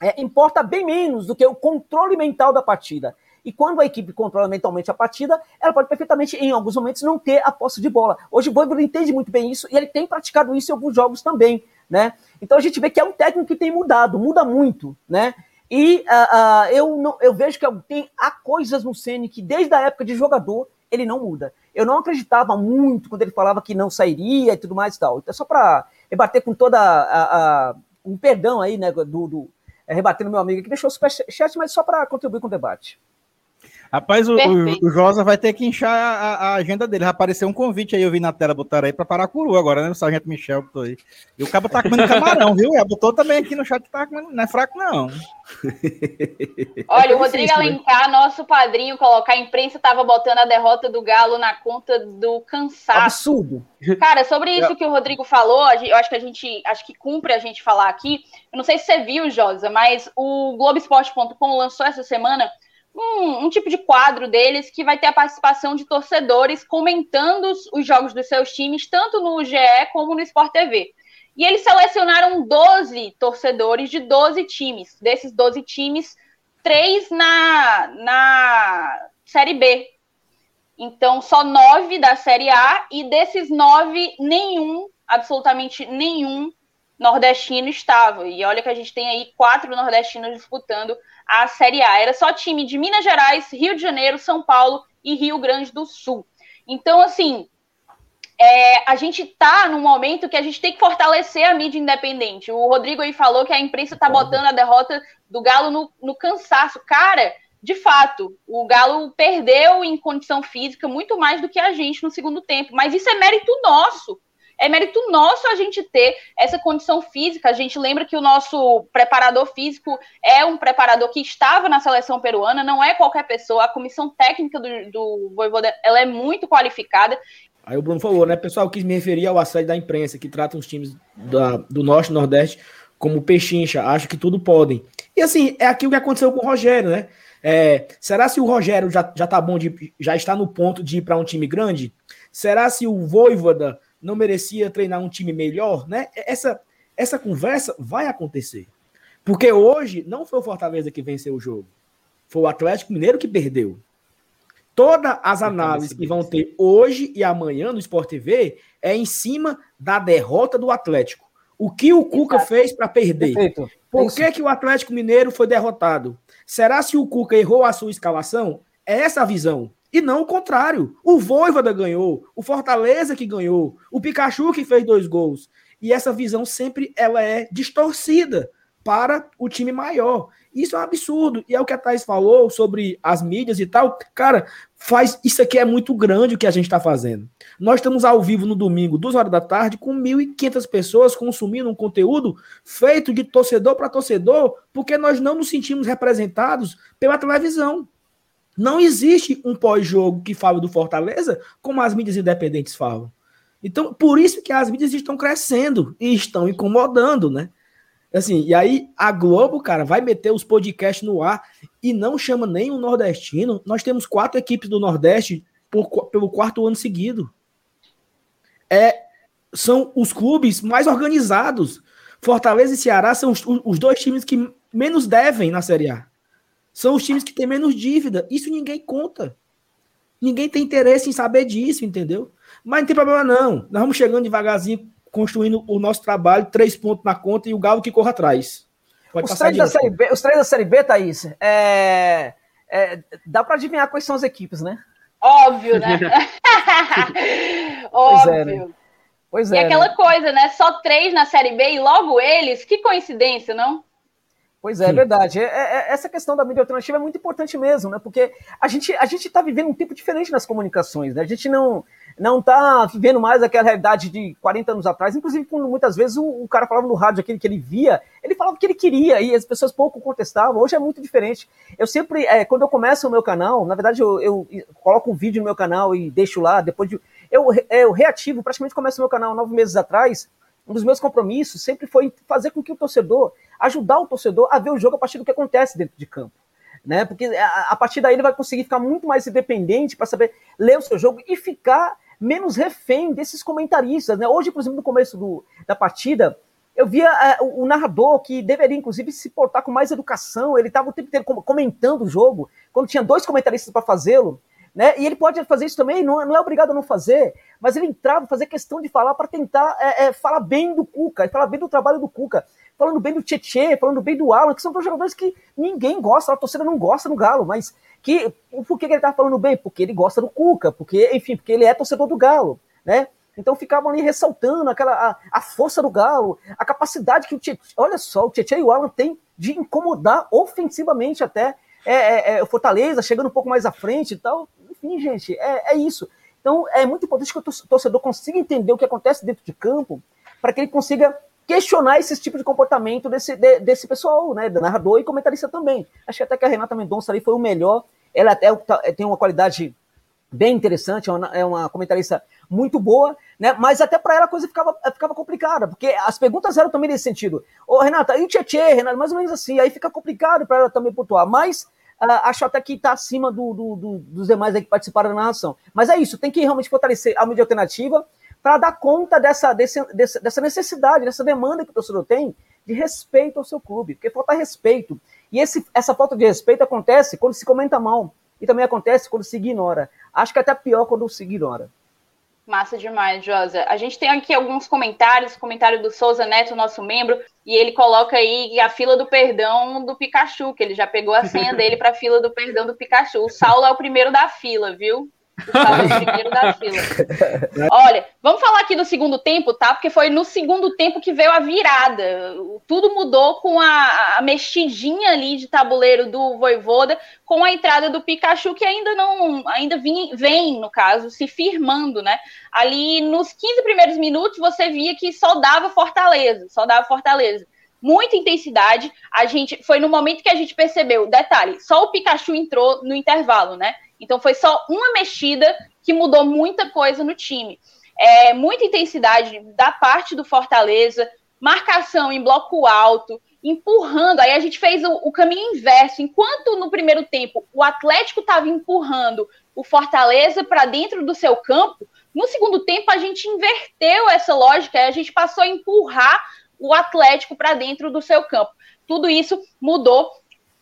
é, importa bem menos do que o controle mental da partida. E quando a equipe controla mentalmente a partida, ela pode perfeitamente, em alguns momentos, não ter a posse de bola. Hoje o Voivoda entende muito bem isso e ele tem praticado isso em alguns jogos também, né? Então a gente vê que é um técnico que tem mudado, muda muito, né? E uh, uh, eu, não, eu vejo que tem, há coisas no Ceni que, desde a época de jogador, ele não muda. Eu não acreditava muito quando ele falava que não sairia e tudo mais e tal. Então, só para rebater com toda a, a, um perdão aí, né, do, do é, meu amigo que deixou o superchat, mas só para contribuir com o debate. Rapaz, o, o, o, Josa vai ter que inchar a, a, agenda dele. Vai aparecer um convite aí, eu vi na tela, botaram aí pra Paracuru agora, né? O Sargento Michel botou aí. E o cabo tá comendo camarão, viu? E botou também aqui no chat, tá comendo, não é fraco, não. Olha, o Rodrigo Alencar, nosso padrinho, colocar a imprensa tava botando a derrota do Galo na conta do cansaço. Absurdo. Cara, sobre isso que o Rodrigo falou, eu acho que a gente, acho que cumpre a gente falar aqui. Eu não sei se você viu, Josa, mas o Globoesporte.com lançou essa semana um, um, tipo de quadro deles que vai ter a participação de torcedores comentando os, os, jogos dos seus times, tanto no GE como no Sport TV. E eles selecionaram 12 torcedores de 12 times. Desses 12 times, três na, na Série B. Então, só nove da Série A, e desses nove, nenhum, absolutamente nenhum, nordestino estava. E olha que a gente tem aí quatro nordestinos disputando a Série A. Era só time de Minas Gerais, Rio de Janeiro, São Paulo e Rio Grande do Sul. Então, assim, é, a gente está num momento que a gente tem que fortalecer a mídia independente. O Rodrigo aí falou que a imprensa está botando a derrota do Galo no, no cansaço. Cara, de fato, o Galo perdeu em condição física muito mais do que a gente no segundo tempo, mas isso é mérito nosso é mérito nosso a gente ter essa condição física. A gente lembra que o nosso preparador físico é um preparador que estava na seleção peruana, não é qualquer pessoa. A comissão técnica do, do Voivoda, ela é muito qualificada. Aí o Bruno falou, né, pessoal, quis me referir ao assédio da imprensa, que trata os times da, do Norte e Nordeste como pechincha, acho que tudo podem. E assim, é aquilo que aconteceu com o Rogério, né? É, será se o Rogério já, já tá bom de já está no ponto de ir para um time grande? Será se o Voivoda não merecia treinar um time melhor, né? Essa, essa conversa vai acontecer. Porque hoje não foi o Fortaleza que venceu o jogo. Foi o Atlético Mineiro que perdeu. Todas as análises que vão ter hoje e amanhã no Sport TV é em cima da derrota do Atlético. O que o Cuca Exato. fez para perder? Perfeito. Por que, que o Atlético Mineiro foi derrotado? Será se o Cuca errou a sua escalação? É essa a visão. E não o contrário. O Voivoda ganhou, o Fortaleza que ganhou, o Pikachu que fez dois gols. E essa visão sempre ela é distorcida para o time maior. Isso é um absurdo. E é o que a Thais falou sobre as mídias e tal. Cara, faz isso aqui é muito grande o que a gente está fazendo. Nós estamos ao vivo no domingo, duas horas da tarde, com 1.500 pessoas consumindo um conteúdo feito de torcedor para torcedor, porque nós não nos sentimos representados pela televisão. Não existe um pós-jogo que fale do Fortaleza como as mídias independentes falam. Então, por isso que as mídias estão crescendo e estão incomodando, né? Assim, e aí a Globo, cara, vai meter os podcasts no ar e não chama nem o nordestino. Nós temos quatro equipes do Nordeste por, pelo quarto ano seguido. É, são os clubes mais organizados. Fortaleza e Ceará são os, os dois times que menos devem na Série A. São os times que têm menos dívida. Isso ninguém conta. Ninguém tem interesse em saber disso, entendeu? Mas não tem problema, não. Nós vamos chegando devagarzinho, construindo o nosso trabalho, três pontos na conta e o Galo que corra atrás. Pode os, três da série B, os três da Série B, Thaís, é, é, dá para adivinhar quais são as equipes, né? Óbvio, né? Óbvio. Pois é, né? Pois é, e aquela né? coisa, né? Só três na Série B e logo eles, que coincidência, não? Pois é, é verdade. É, é, essa questão da mídia alternativa é muito importante mesmo, né? Porque a gente a gente está vivendo um tempo diferente nas comunicações, né? A gente não não está vivendo mais aquela realidade de 40 anos atrás. Inclusive, quando muitas vezes o, o, cara falava no rádio aquele que ele via, ele falava o que ele queria e as pessoas pouco contestavam. Hoje é muito diferente. Eu sempre, é, quando eu começo o meu canal, na verdade eu, eu, coloco um vídeo no meu canal e deixo lá, depois de. Eu, eu reativo, praticamente começo o meu canal nove meses atrás. Um dos meus compromissos sempre foi fazer com que o torcedor ajudar o torcedor a ver o jogo a partir do que acontece dentro de campo. Né? Porque a, partir daí ele vai conseguir ficar muito mais independente para saber ler o seu jogo e ficar menos refém desses comentaristas. Né? Hoje, por exemplo, no começo do, da partida, eu via é, o, o, narrador que deveria, inclusive, se portar com mais educação. Ele estava o tempo inteiro comentando o jogo, quando tinha dois comentaristas para fazê-lo. Né? E ele pode fazer isso também, não, não, é obrigado a não fazer, mas ele entrava, fazer questão de falar para tentar é, é, falar bem do Cuca, falar bem do trabalho do Cuca falando bem do Tietê, falando bem do Alan, que são dois jogadores que ninguém gosta, a torcida não gosta no Galo, mas que por que ele tá falando bem? Porque ele gosta do Cuca, porque, enfim, porque ele é torcedor do Galo, né? Então ficavam ali ressaltando aquela a, a força do Galo, a capacidade que o Tietê, olha só, o Tietê e o Alan têm de incomodar ofensivamente até é, é, é, o Fortaleza chegando um pouco mais à frente e tal. Enfim, gente, é, é isso. Então é muito importante que o torcedor consiga entender o que acontece dentro de campo para que ele consiga questionar esse tipo de comportamento desse, de, desse pessoal, né? Narrador e comentarista também. Acho que até que a Renata Mendonça ali foi o melhor. Ela até tá, tem uma qualidade bem interessante, é uma, é uma comentarista muito boa, né? Mas até para ela a coisa ficava, ficava complicada, porque as perguntas eram também nesse sentido. Ô, Renata, e o Tietê, Renata, mais ou menos assim, aí fica complicado para ela também pontuar, mas acho até que está acima do, do, do, dos demais que participaram da narração. Mas é isso, tem que realmente fortalecer a mídia alternativa para dar conta dessa, desse, dessa necessidade, dessa demanda que o torcedor tem de respeito ao seu clube, porque falta respeito. E esse, essa falta de respeito acontece quando se comenta mal, e também acontece quando se ignora. Acho que é até pior quando se ignora. Massa demais, Josa. A gente tem aqui alguns comentários, comentário do Souza Neto, nosso membro, e ele coloca aí a fila do perdão do Pikachu, que ele já pegou a senha dele para a fila do perdão do Pikachu. O Saulo é o primeiro da fila, viu? Fila. Olha, vamos falar aqui do segundo tempo, tá? Porque foi no segundo tempo que veio a virada. Tudo mudou com a, a mexidinha ali de tabuleiro do Voivoda, com a entrada do Pikachu, que ainda não, ainda vem, vem, no caso, se firmando, né? Ali nos 15 primeiros minutos você via que só dava Fortaleza, só dava Fortaleza muita intensidade. A gente foi no momento que a gente percebeu, detalhe, só o Pikachu entrou no intervalo, né? Então foi só uma mexida que mudou muita coisa no time. É, muita intensidade da parte do Fortaleza, marcação em bloco alto, empurrando. Aí a gente fez o, o caminho inverso. Enquanto no primeiro tempo o Atlético estava empurrando o Fortaleza para dentro do seu campo, no segundo tempo a gente inverteu essa lógica e a gente passou a empurrar o Atlético para dentro do seu campo. Tudo isso mudou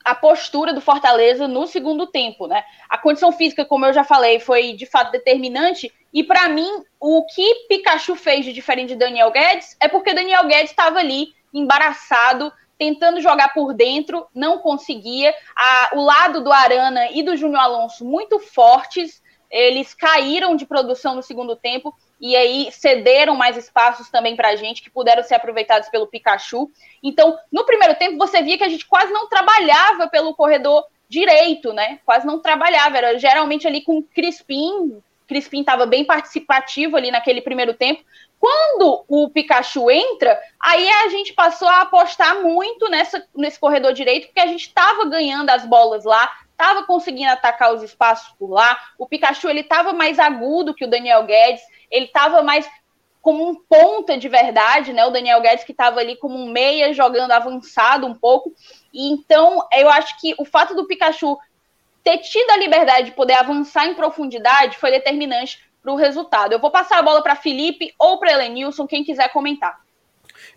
a postura do Fortaleza no segundo tempo, né? A condição física, como eu já falei, foi de fato determinante. E para mim, o que Pikachu fez de diferente de Daniel Guedes é porque Daniel Guedes estava ali embaraçado, tentando jogar por dentro, não conseguia. A, o lado do Arana e do Júnior Alonso muito fortes, eles caíram de produção no segundo tempo e aí cederam mais espaços também para a gente, que puderam ser aproveitados pelo Pikachu. Então, no primeiro tempo, você via que a gente quase não trabalhava pelo corredor direito, né? Quase não trabalhava, era geralmente ali com Crispim. Crispim estava bem participativo ali naquele primeiro tempo. Quando o Pikachu entra, aí a gente passou a apostar muito nessa, nesse corredor direito, porque a gente estava ganhando as bolas lá, estava conseguindo atacar os espaços por lá. O Pikachu ele estava mais agudo que o Daniel Guedes ele estava mais como um ponta de verdade, né? O Daniel Guedes que estava ali como um meia jogando avançado um pouco. E então eu acho que o fato do Pikachu ter tido a liberdade de poder avançar em profundidade foi determinante para o resultado. Eu vou passar a bola para Felipe ou para Elenilson, quem quiser comentar.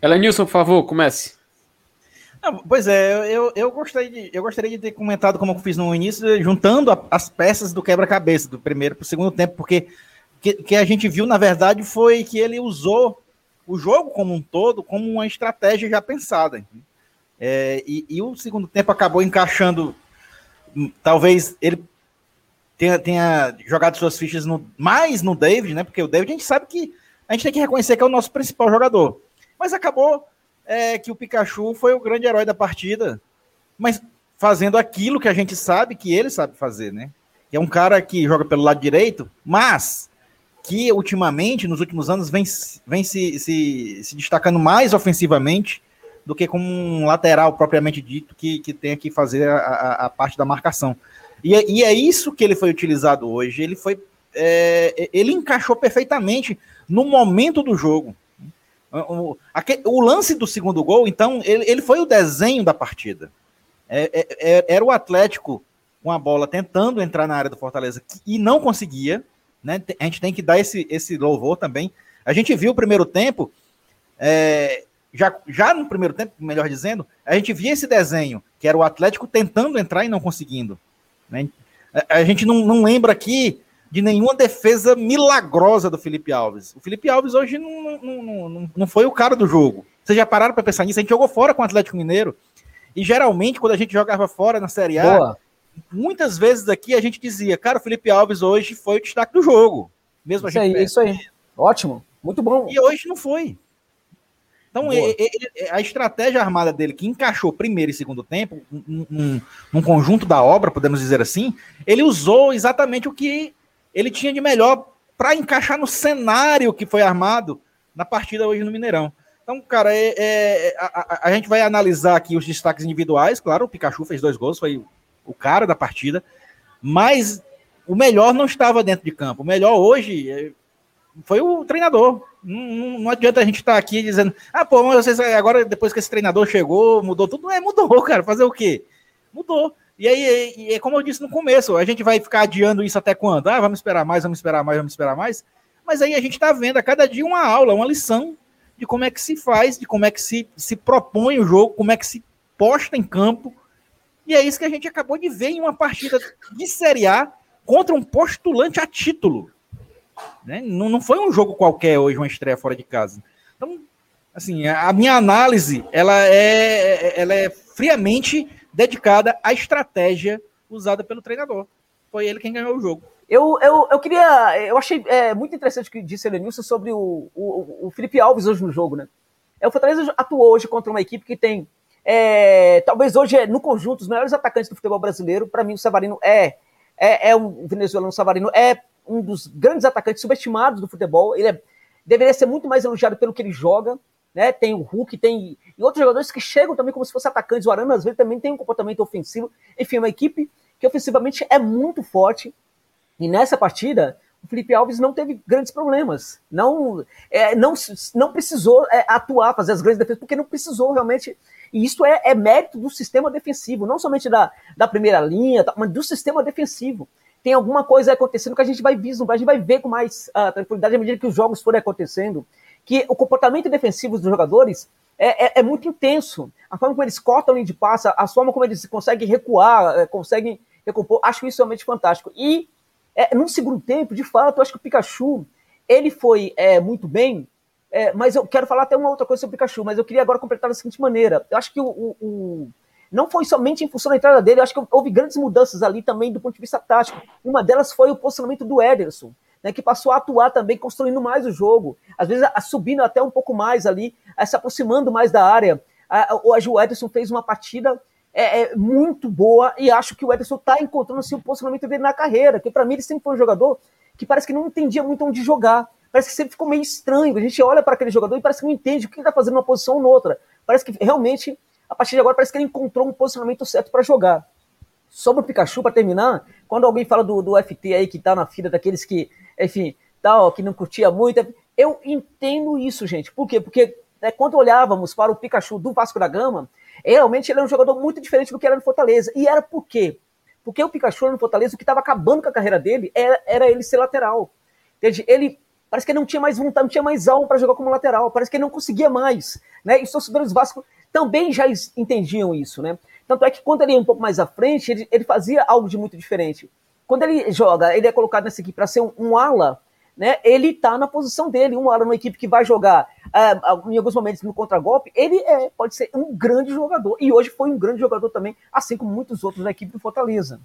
Elenilson, por favor, comece. Não, pois é, eu, eu, gostaria de, eu gostaria de ter comentado como eu fiz no início, juntando a, as peças do quebra-cabeça, do primeiro para o segundo tempo, porque que, que a gente viu, na verdade, foi que ele usou o jogo como um todo como uma estratégia já pensada. É, e, e, o segundo tempo acabou encaixando. Hum, talvez ele tenha, tenha jogado suas fichas no, mais no David, né? Porque o David a gente sabe que a gente tem que reconhecer que é o nosso principal jogador. Mas acabou é, que o Pikachu foi o grande herói da partida, mas fazendo aquilo que a gente sabe que ele sabe fazer, né? é um cara que joga pelo lado direito, mas que ultimamente, nos últimos anos, vem, vem se, se, se destacando mais ofensivamente do que como um lateral propriamente dito que, que tem que fazer a, a, a parte da marcação. E, é, e, é isso que ele foi utilizado hoje. Ele foi. É, ele encaixou perfeitamente no momento do jogo. O, aquele, o lance do segundo gol, então, ele, ele foi o desenho da partida. É, é, é era o Atlético com a bola tentando entrar na área do Fortaleza e não conseguia né? A gente tem que dar esse, esse louvor também. A gente viu o primeiro tempo, é, já, já no primeiro tempo, melhor dizendo, a gente via esse desenho, que era o Atlético tentando entrar e não conseguindo. Né? A, a gente não, não lembra aqui de nenhuma defesa milagrosa do Felipe Alves. O Felipe Alves hoje não, não, não, não foi o cara do jogo. Vocês já pararam para pensar nisso? A gente jogou fora com o Atlético Mineiro. E geralmente, quando a gente jogava fora na Série A, Boa muitas vezes aqui a gente dizia, cara, o Felipe Alves hoje foi o destaque do jogo. Mesmo isso aí, isso aí. Ótimo, muito bom. E hoje não foi. Então, ele, ele, a estratégia armada dele, que encaixou primeiro e segundo tempo, num, num, conjunto da obra, podemos dizer assim, ele usou exatamente o que ele tinha de melhor para encaixar no cenário que foi armado na partida hoje no Mineirão. Então, cara, é, é a, a, a, gente vai analisar aqui os destaques individuais. Claro, o Pikachu fez dois gols, foi o cara da partida, mas o melhor não estava dentro de campo. O melhor hoje é, foi o treinador. Não, não adianta a gente estar tá aqui dizendo, ah, pô, mas vocês agora, depois que esse treinador chegou, mudou tudo. É, mudou, cara. Fazer o quê? Mudou. E aí, é, como eu disse no começo, a gente vai ficar adiando isso até quando? Ah, vamos esperar mais, vamos esperar mais, vamos esperar mais. Mas aí a gente está vendo a cada dia uma aula, uma lição de como é que se faz, de como é que se, se propõe o jogo, como é que se posta em campo. E é isso que a gente acabou de ver em uma partida de Série A contra um postulante a título. Né? Não, não foi um jogo qualquer hoje, uma estreia fora de casa. Então, assim, a minha análise ela é, ela é friamente dedicada à estratégia usada pelo treinador. Foi ele quem ganhou o jogo. Eu, eu, eu queria. Eu achei é, muito interessante o que disse o Elenilson sobre o, o, o Felipe Alves hoje no jogo, né? É, o Fortaleza atuou hoje contra uma equipe que tem. É, talvez hoje, no conjunto, os melhores atacantes do futebol brasileiro. Para mim, o Savarino é, é, é um venezuelano Savarino é um dos grandes atacantes subestimados do futebol. Ele é, deveria ser muito mais elogiado pelo que ele joga. Né? Tem o Hulk, tem e outros jogadores que chegam também como se fossem atacantes. O Arana, às vezes, também tem um comportamento ofensivo. Enfim, uma equipe que ofensivamente é muito forte. E nessa partida, o Felipe Alves não teve grandes problemas. Não, é, não, não precisou é, atuar, fazer as grandes defesas, porque não precisou realmente. E isso é, é mérito do sistema defensivo, não somente da, da primeira linha, mas do sistema defensivo tem alguma coisa acontecendo que a gente vai vislumbrar, a gente vai ver com mais uh, tranquilidade à medida que os jogos forem acontecendo, que o comportamento defensivo dos jogadores é, é, é muito intenso. A forma como eles cortam a linha de passe, a forma como eles conseguem recuar, é, conseguem recompor, acho isso realmente fantástico. E é, no segundo tempo, de fato, eu acho que o Pikachu, ele foi é, muito bem, mas eu quero falar até uma outra coisa sobre o Pikachu, mas eu queria agora completar da seguinte maneira. Eu acho que o, o, o não foi somente em função da entrada dele, acho que houve grandes mudanças ali também do ponto de vista tático. Uma delas foi o posicionamento do Ederson, né, que passou a atuar também, construindo mais o jogo, às vezes subindo até um pouco mais ali, se aproximando mais da área. Hoje o Ederson fez uma partida é, é, muito boa e acho que o Ederson está encontrando assim, o posicionamento dele na carreira, que para mim ele sempre foi um jogador que parece que não entendia muito onde jogar. Parece que sempre ficou meio estranho. A gente olha para aquele jogador e parece que não entende o que ele está fazendo numa posição ou noutra. Parece que realmente a partir de agora parece que ele encontrou um posicionamento certo para jogar. Sobre o Pikachu, para terminar, quando alguém fala do, do FT aí que tá na fila daqueles que, enfim, tal, que não curtia muito, eu entendo isso, gente. Por quê? Porque né, quando olhávamos para o Pikachu do Vasco da Gama, realmente ele era um jogador muito diferente do que era no Fortaleza. E era por quê? Porque o Pikachu no Fortaleza, o que estava acabando com a carreira dele era, era ele ser lateral. Entende? Ele parece que não tinha mais vontade, não tinha mais alma para jogar como lateral, parece que ele não conseguia mais. Né? E os torcedores Vasco também já entendiam isso, né? Tanto é que quando ele ia um pouco mais à frente, ele, ele fazia algo de muito diferente. Quando ele joga, ele é colocado nessa equipe para ser um, um, ala, né? Ele está na posição dele, um ala numa equipe que vai jogar uh, em alguns momentos no contragolpe, ele é, pode ser um grande jogador. E hoje foi um grande jogador também, assim como muitos outros na equipe do Fortaleza.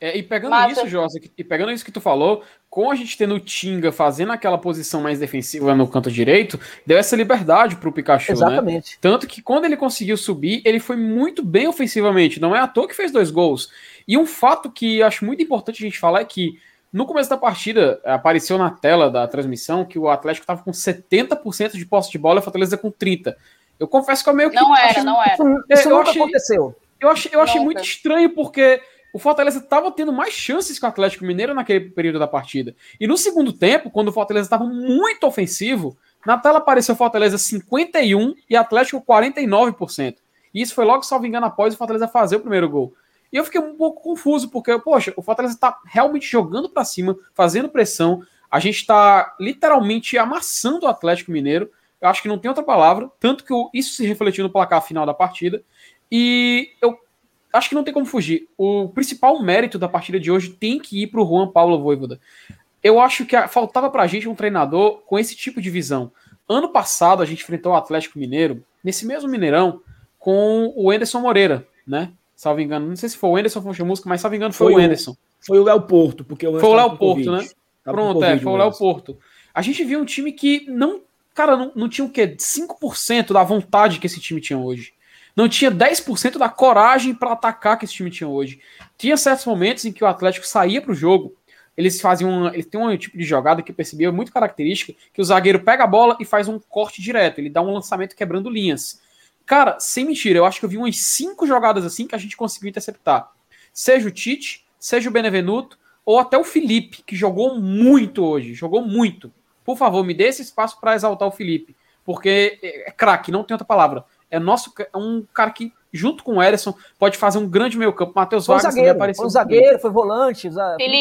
É, e pegando Mata. isso, Josa, e pegando isso que tu falou, com a gente tendo o Tinga fazendo aquela posição mais defensiva no canto direito, deu essa liberdade pro Pikachu, né? Exatamente. Né? Tanto que quando ele conseguiu subir, ele foi muito bem ofensivamente, não é à toa que fez dois gols. E um fato que acho muito importante a gente falar é que no começo da partida, apareceu na tela da transmissão que o Atlético estava com 70% de posse de bola e a Fortaleza com 30%. Eu confesso que eu meio que. Não era, não era. Isso, isso nunca achei, aconteceu. Eu achei, eu achei muito estranho, porque o Fortaleza estava tendo mais chances que o Atlético Mineiro naquele período da partida. E no segundo tempo, quando o Fortaleza estava muito ofensivo, na tela apareceu Fortaleza 51 e Atlético 49%. E isso foi logo, salvo engano, após o Fortaleza fazer o primeiro gol. E eu fiquei um pouco confuso, porque, poxa, o Fortaleza está realmente jogando para cima, fazendo pressão. A gente está literalmente amassando o Atlético Mineiro. Eu acho que não tem outra palavra. Tanto que isso se refletiu no placar final da partida. E eu acho que não tem como fugir. O principal mérito da partida de hoje tem que ir para o Juan Paulo Voivoda. Eu acho que faltava para a gente um treinador com esse tipo de visão. Ano passado a gente enfrentou o Atlético Mineiro, nesse mesmo Mineirão, com o Anderson Moreira, né? Salvo engano. Não sei se foi o o música, mas salvo engano foi, foi o Anderson. Foi o Léo Porto, porque o Foi o Léo Porto, né? Pronto, é, foi o Léo Porto. A gente viu um time que não cara, não, não tinha o quê? 5% da vontade que esse time tinha hoje. Não tinha 10% da coragem para atacar que esse time tinha hoje. Tinha certos momentos em que o Atlético saía para o jogo, eles faziam. Eles têm um tipo de jogada que eu percebi muito característica, que o zagueiro pega a bola e faz um corte direto. Ele dá um lançamento quebrando linhas. Cara, sem mentira, eu acho que eu vi umas cinco jogadas assim que a gente conseguiu interceptar. Seja o Tite, seja o Benevenuto, ou até o Felipe, que jogou muito hoje. Jogou muito. Por favor, me dê esse espaço para exaltar o Felipe. Porque é, é craque, não tem outra palavra. É nosso é um cara que, junto com o Ederson, pode fazer um grande meio campo. Matheus Vargas zagueiro, apareceu. Foi zagueiro, foi volante.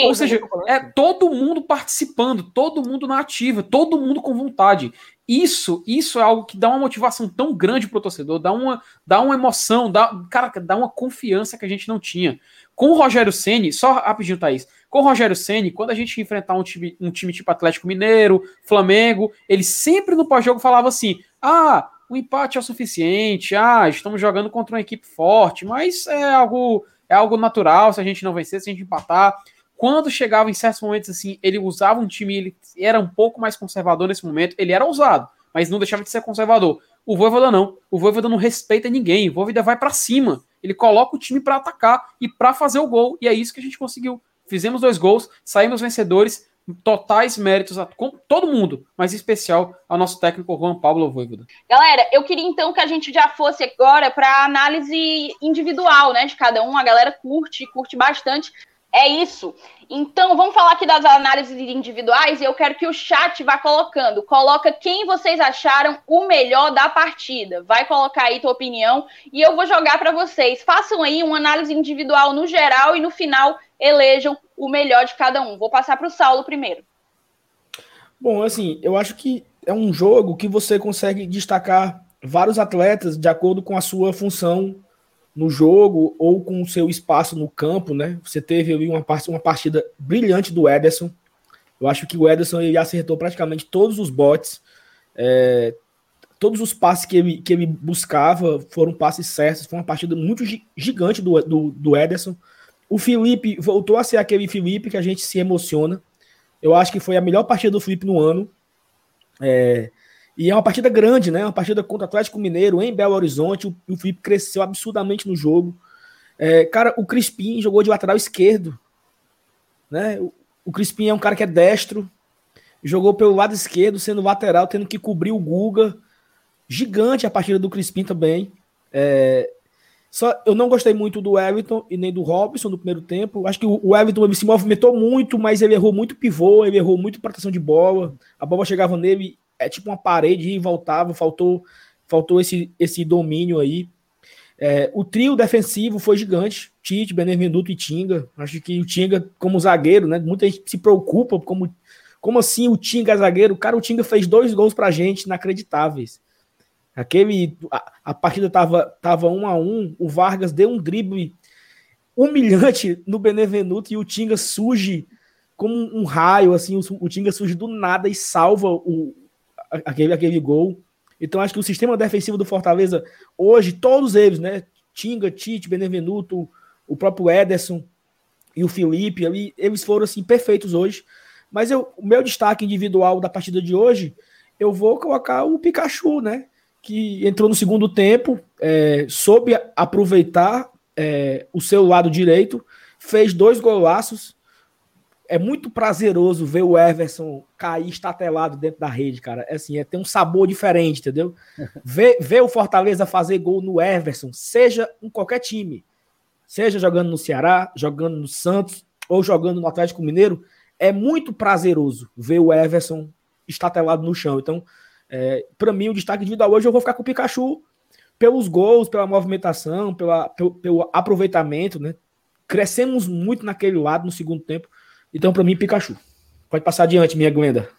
Ou seja, é todo mundo participando, todo mundo na ativa, todo mundo com vontade. Isso, isso é algo que dá uma motivação tão grande pro torcedor, dá uma, dá uma emoção, dá, cara, dá uma confiança que a gente não tinha. Com o Rogério Ceni, só rapidinho, Thaís. Com o Rogério Ceni, quando a gente enfrentar um time, um time tipo Atlético Mineiro, Flamengo, ele sempre no pós-jogo falava assim: "Ah, o empate é o suficiente. Ah, estamos jogando contra uma equipe forte, mas é algo é algo natural se a gente não vencer, se a gente empatar. Quando chegava em certos momentos assim, ele usava um time, ele era um pouco mais conservador nesse momento, ele era ousado, mas não deixava de ser conservador. O Voivoda não. O Voivoda não respeita ninguém. O Voivoda vai para cima. Ele coloca o time para atacar e para fazer o gol. E é isso que a gente conseguiu. Fizemos dois gols, saímos vencedores totais méritos a todo mundo, mas em especial ao nosso técnico Juan Pablo Voivoda. Galera, eu queria então que a gente já fosse agora para análise individual, né, de cada um. A galera curte, curte bastante. É isso. Então, vamos falar aqui das análises individuais e eu quero que o chat vá colocando. Coloca quem vocês acharam o melhor da partida. Vai colocar aí tua opinião e eu vou jogar para vocês. Façam aí uma análise individual no geral e no final elejam o melhor de cada um. Vou passar para o Saulo primeiro. Bom, assim, eu acho que é um jogo que você consegue destacar vários atletas de acordo com a sua função no jogo ou com o seu espaço no campo, né? Você teve ali uma, uma partida brilhante do Ederson. Eu acho que o Ederson ele acertou praticamente todos os botes. É, todos os passes que ele, que ele buscava foram passes certos. Foi uma partida muito gigante do, do, do Ederson. O Felipe voltou a ser aquele Felipe que a gente se emociona. Eu acho que foi a melhor partida do Felipe no ano. É, e é uma partida grande, né? Uma partida contra o Atlético Mineiro em Belo Horizonte. O, o Felipe cresceu absurdamente no jogo. É, cara, o Crispim jogou de lateral esquerdo. Né? O, o Crispim é um cara que é destro. Jogou pelo lado esquerdo, sendo lateral, tendo que cobrir o Guga. Gigante a partida do Crispim também. É, só, eu não gostei muito do Everton e nem do Robson no primeiro tempo. Acho que o Everton se movimentou muito, mas ele errou muito pivô, ele errou muito proteção de bola. A bola chegava nele, é tipo uma parede e voltava. Faltou, faltou esse, esse domínio aí. É, o trio defensivo foi gigante. Tite, Benevenuto e Tinga. Acho que o Tinga, como zagueiro, né? Muita gente se preocupa como, como assim o Tinga é zagueiro. Cara, o Tinga fez dois gols pra gente, inacreditáveis. Aquele, a, a partida tava, tava um a um, o Vargas deu um drible humilhante no Benevenuto e o Tinga surge como um raio, assim, o, o Tinga surge do nada e salva o, aquele, aquele gol. Então acho que o sistema defensivo do Fortaleza, hoje, todos eles, né? Tinga, Tite, Benevenuto, o próprio Ederson e o Felipe, ali, eles foram assim perfeitos hoje. Mas eu, o meu destaque individual da partida de hoje, eu vou colocar o Pikachu, né? que entrou no segundo tempo, é, soube aproveitar é, o seu lado direito, fez dois golaços. É muito prazeroso ver o Everson cair estatelado dentro da rede, cara. É assim, é ter um sabor diferente, entendeu? ver, ver o Fortaleza fazer gol no Everson, seja em qualquer time, seja jogando no Ceará, jogando no Santos ou jogando no Atlético Mineiro, é muito prazeroso ver o Everson estatelado no chão. Então, é, para mim, o destaque individual hoje eu vou ficar com o Pikachu pelos gols, pela movimentação, pela, pelo, pelo aproveitamento, né? Crescemos muito naquele lado no segundo tempo. Então, para mim, Pikachu. Pode passar adiante, minha Glenda.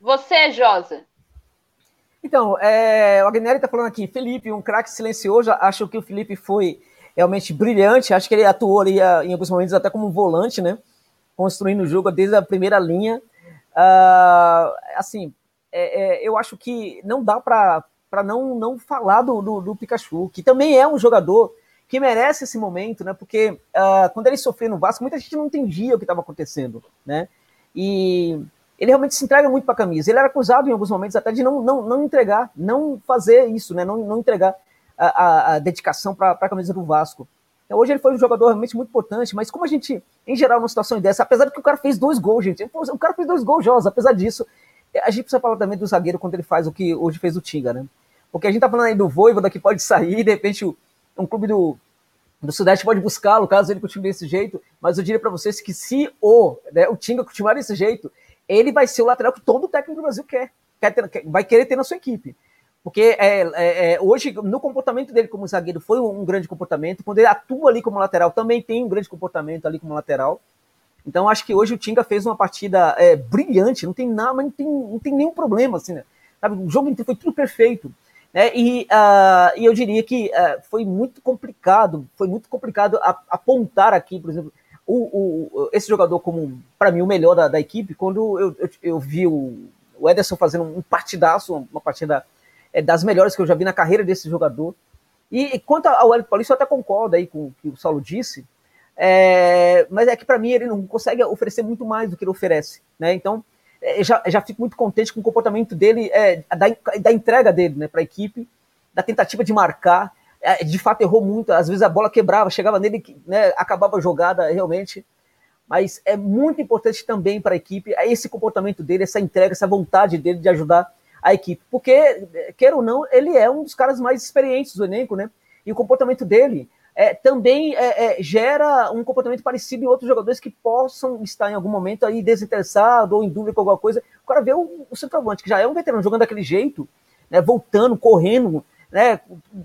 Você, Josa. Então, é, o Agnelli está falando aqui, Felipe, um craque silencioso. Acho que o Felipe foi realmente brilhante. Acho que ele atuou ali em alguns momentos até como um volante, né? Construindo o jogo desde a primeira linha. Uh, assim, é, é, eu acho que não dá para não, não falar do, do, do, Pikachu, que também é um jogador que merece esse momento, né? Porque uh, quando ele sofreu no Vasco, muita gente não entendia o que estava acontecendo, né? E ele realmente se entrega muito para a camisa. Ele era acusado em alguns momentos até de não, não, não entregar, não fazer isso, né? não, não entregar a, a, a dedicação para a camisa do Vasco. Então, hoje ele foi um jogador realmente muito importante, mas como a gente, em geral, numa situação dessa, apesar de que o cara fez dois gols, gente, o cara fez dois gols, Josa, apesar disso, a gente precisa falar também do zagueiro quando ele faz o que hoje fez o Tinga, né? Porque a gente tá falando aí do Voivoda que pode sair, de repente um clube do, do Sudeste pode buscá-lo, caso ele continue desse jeito, mas eu diria para vocês que se o, né, o Tinga continuar desse jeito, ele vai ser o lateral que todo técnico do Brasil quer, quer ter, vai querer ter na sua equipe. Porque é, é, é, hoje, no comportamento dele como zagueiro, foi um, um, grande comportamento. Quando ele atua ali como lateral, também tem um grande comportamento ali como lateral. Então, acho que hoje o Tinga fez uma partida é, brilhante, não tem nada, não tem, não tem nenhum problema. Assim, né? Sabe, o jogo inteiro foi tudo perfeito. Né? E, uh, e eu diria que uh, foi muito complicado, foi muito complicado apontar aqui, por exemplo, o, o, esse jogador como, para mim, o melhor da, da equipe, quando eu, eu, eu vi o, o, Ederson fazendo um partidaço, uma partida é, das melhores que eu já vi na carreira desse jogador. E, e quanto ao Wellington Paulista, eu até concordo aí com o que o Saulo disse, é, mas é que para mim ele não consegue oferecer muito mais do que ele oferece. Né? Então, já, já fico muito contente com o comportamento dele, é, da, da entrega dele né, para a equipe, da tentativa de marcar é, de fato errou muito, às vezes a bola quebrava, chegava nele, né, acabava a jogada realmente. Mas é muito importante também para a equipe esse comportamento dele, essa entrega, essa vontade dele de ajudar a equipe. Porque, queira ou não, ele é um dos caras mais experientes do elenco, né? E o comportamento dele é, também é, é, gera um comportamento parecido em outros jogadores que possam estar em algum momento aí desinteressado ou em dúvida com alguma coisa. O cara vê o, o centroavante, que já é um veterano, jogando daquele jeito, né, voltando, correndo, né,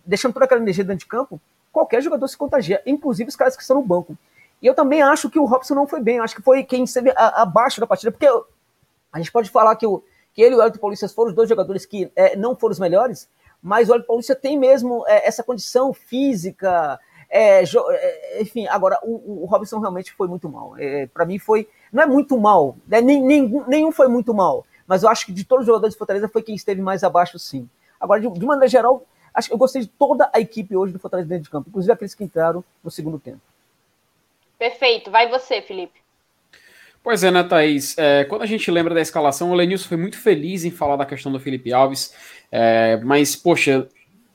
deixando toda aquela energia dentro de campo, qualquer jogador se contagia, inclusive os caras que estão no banco. E eu também acho que o Robson não foi bem, acho que foi quem esteve abaixo da partida, porque a gente pode falar que, o, que ele e o Elton Paulista foram os dois jogadores que é, não foram os melhores, mas o Elton Paulista tem mesmo é, essa condição física, é, é enfim, agora o, o, Robson realmente foi muito mal. É, para mim foi, não é muito mal, né, nem, nem, nenhum foi muito mal, mas eu acho que de todos os jogadores de Fortaleza foi quem esteve mais abaixo sim. Agora, de, de maneira geral, Acho que eu gostei de toda a equipe hoje do Fortaleza dentro de campo, inclusive aqueles que entraram no segundo tempo. Perfeito. Vai você, Felipe. Pois é, né, Thaís? É, quando a gente lembra da escalação, o Lenilson foi muito feliz em falar da questão do Felipe Alves, é, mas, poxa,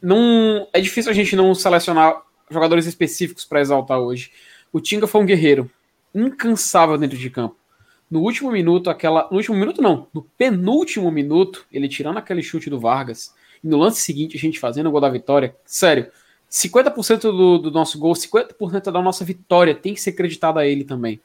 não é difícil a gente não selecionar jogadores específicos para exaltar hoje. O Tinga foi um guerreiro, incansável dentro de campo. No último minuto, aquela. No último minuto, não, no penúltimo minuto, ele tirando aquele chute do Vargas, e no lance seguinte a gente fazendo o gol da vitória, sério, 50% do, do nosso gol, 50% da nossa vitória tem que ser acreditado a ele também.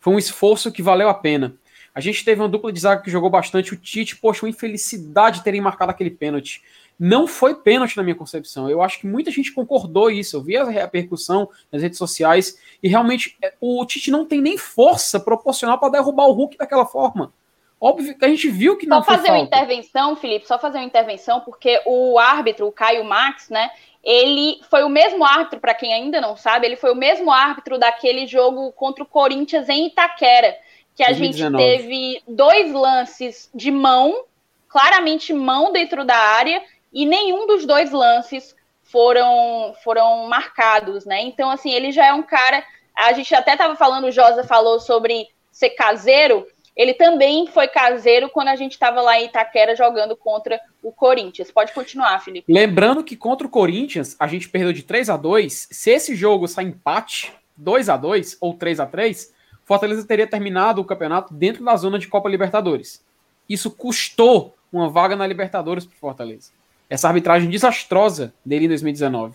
Foi um esforço que valeu a pena. A gente teve uma dupla de zaga que jogou bastante. O Tite, poxa, uma infelicidade terem marcado aquele pênalti. Não foi pênalti na minha concepção. Eu acho que muita gente concordou isso. Eu vi a repercussão nas redes sociais e realmente é, o Tite não tem nem força proporcional para derrubar o Hulk daquela forma. Óbvio que a gente viu que não Só fazer uma intervenção, Felipe, só fazer uma intervenção, porque o árbitro, o Caio Max, né, ele foi o mesmo árbitro, para quem ainda não sabe, ele foi o mesmo árbitro daquele jogo contra o Corinthians em Itaquera, que a 2019. gente teve dois lances de mão, claramente mão dentro da área, e nenhum dos dois lances foram foram marcados, né? Então, assim, ele já é um cara. A gente até estava falando, o Josa falou sobre ser caseiro. Ele também foi caseiro quando a gente estava lá em Itaquera jogando contra o Corinthians. Pode continuar, Felipe. Lembrando que contra o Corinthians, a gente perdeu de 3 a 2 Se esse jogo sair empate, 2 a 2 ou 3 a 3 Fortaleza teria terminado o campeonato dentro da zona de Copa Libertadores. Isso custou uma vaga na Libertadores para Fortaleza. Essa arbitragem desastrosa dele em 2019.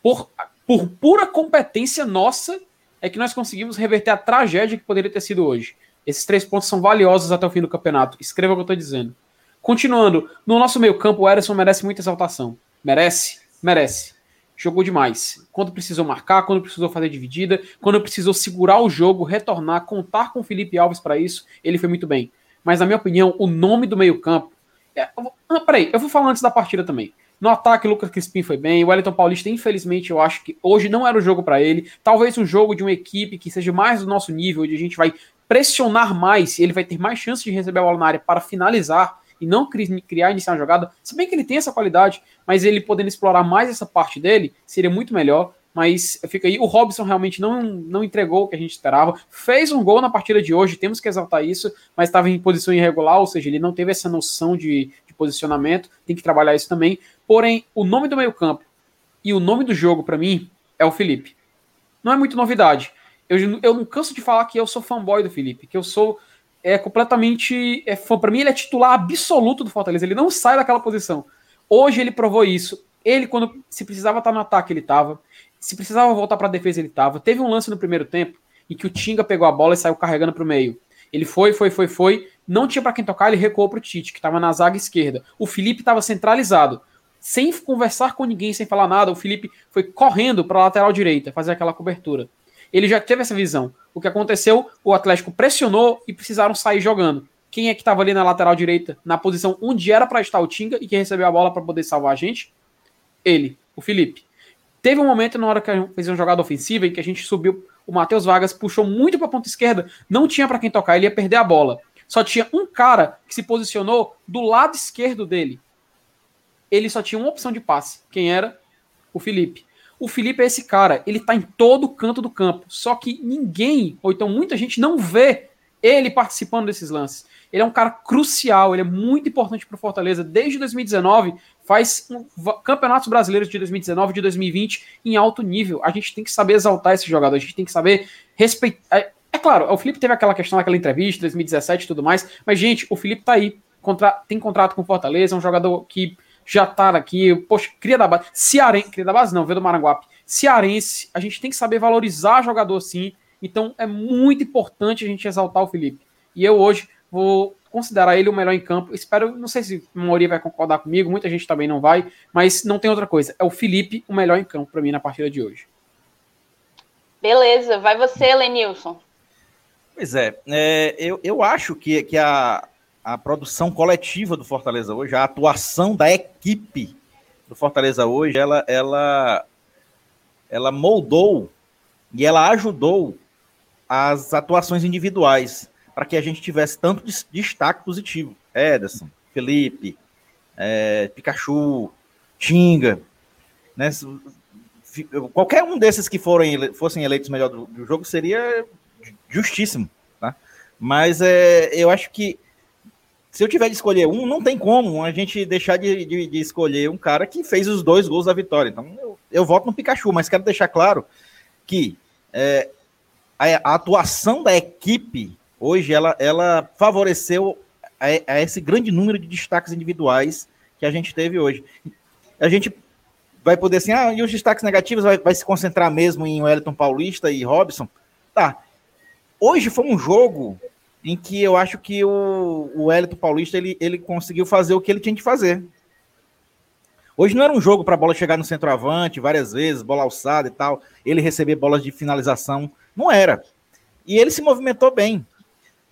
Por, por pura competência nossa, é que nós conseguimos reverter a tragédia que poderia ter sido hoje. Esses três pontos são valiosos até o fim do campeonato. Escreva o que eu estou dizendo. Continuando, no nosso meio campo, o Ederson merece muita exaltação. Merece? Merece. Jogou demais. Quando precisou marcar, quando precisou fazer dividida, quando precisou segurar o jogo, retornar, contar com o Felipe Alves para isso, ele foi muito bem. Mas, na minha opinião, o nome do meio campo. É... Ah, peraí, eu vou falar antes da partida também. No ataque, Lucas Crispim foi bem. O Wellington Paulista, infelizmente, eu acho que hoje não era o jogo para ele. Talvez um jogo de uma equipe que seja mais do nosso nível, onde a gente vai pressionar mais, ele vai ter mais chance de receber a bola na área para finalizar e não criar iniciar uma jogada. Se bem que ele tem essa qualidade, mas ele podendo explorar mais essa parte dele, seria muito melhor. Mas fica aí. O Robson realmente não, não entregou o que a gente esperava. Fez um gol na partida de hoje, temos que exaltar isso, mas estava em posição irregular, ou seja, ele não teve essa noção de, de posicionamento, tem que trabalhar isso também. Porém, o nome do meio-campo e o nome do jogo, para mim, é o Felipe. Não é muito novidade. Eu, eu não canso de falar que eu sou fanboy do Felipe, que eu sou é completamente é fã. Para mim, ele é titular absoluto do Fortaleza. Ele não sai daquela posição. Hoje ele provou isso. Ele, quando se precisava estar no ataque, ele estava. Se precisava voltar para a defesa, ele estava. Teve um lance no primeiro tempo em que o Tinga pegou a bola e saiu carregando para o meio. Ele foi, foi, foi, foi. Não tinha para quem tocar, ele recuou para o Tite, que estava na zaga esquerda. O Felipe estava centralizado. Sem conversar com ninguém, sem falar nada, o Felipe foi correndo para a lateral direita, fazer aquela cobertura. Ele já teve essa visão. O que aconteceu? O Atlético pressionou e precisaram sair jogando. Quem é que estava ali na lateral direita, na posição onde era para estar o Tinga e que recebeu a bola para poder salvar a gente? Ele, o Felipe. Teve um momento na hora que a gente fez uma jogada ofensiva em que a gente subiu, o Matheus Vargas puxou muito para a ponta esquerda, não tinha para quem tocar, ele ia perder a bola. Só tinha um cara que se posicionou do lado esquerdo dele. Ele só tinha uma opção de passe. Quem era? O Felipe. O Felipe é esse cara, ele tá em todo canto do campo. Só que ninguém, ou então muita gente, não vê ele participando desses lances. Ele é um cara crucial, ele é muito importante para o Fortaleza. Desde 2019, faz um, campeonatos brasileiros de 2019 de 2020 em alto nível. A gente tem que saber exaltar esse jogador, a gente tem que saber respeitar. É, é claro, o Felipe teve aquela questão naquela entrevista, 2017 e tudo mais, mas, gente, o Felipe tá aí. Contra, tem contrato com o Fortaleza, é um jogador que já tá aqui, poxa, cria da base. Cearense, cria da base não, veio do Maranguape. Cearense, a gente tem que saber valorizar jogador assim. Então é muito importante a gente exaltar o Felipe. E eu hoje vou considerar ele o melhor em campo. Espero, não sei se a maioria vai concordar comigo, muita gente também não vai, mas não tem outra coisa. É o Felipe o melhor em campo para mim na partida de hoje. Beleza, vai você, Lenilson. Pois é, é eu, eu acho que, que a, a produção coletiva do Fortaleza hoje, a atuação da equipe do Fortaleza hoje, ela, ela, ela moldou e ela ajudou as atuações individuais para que a gente tivesse tanto destaque positivo. Ederson, Felipe, é, Pikachu, Tinga, né? Qualquer um desses que forem, fossem eleitos melhor do, do jogo seria justíssimo, tá? Mas é, eu acho que se eu tiver de escolher um, não tem como a gente deixar de, de, de escolher um cara que fez os dois gols da vitória. Então eu, eu voto no Pikachu, mas quero deixar claro que é, a, a atuação da equipe hoje ela, ela favoreceu a, a, esse grande número de destaques individuais que a gente teve hoje. A gente vai poder assim, ah, e os destaques negativos vai, vai se concentrar mesmo em Wellington Paulista e Robson? Tá. Hoje foi um jogo em que eu acho que o, o Wellington Paulista ele, ele conseguiu fazer o que ele tinha de fazer. Hoje não era um jogo para a bola chegar no centroavante várias vezes, bola alçada e tal, ele receber bolas de finalização. Não era. E ele se movimentou bem.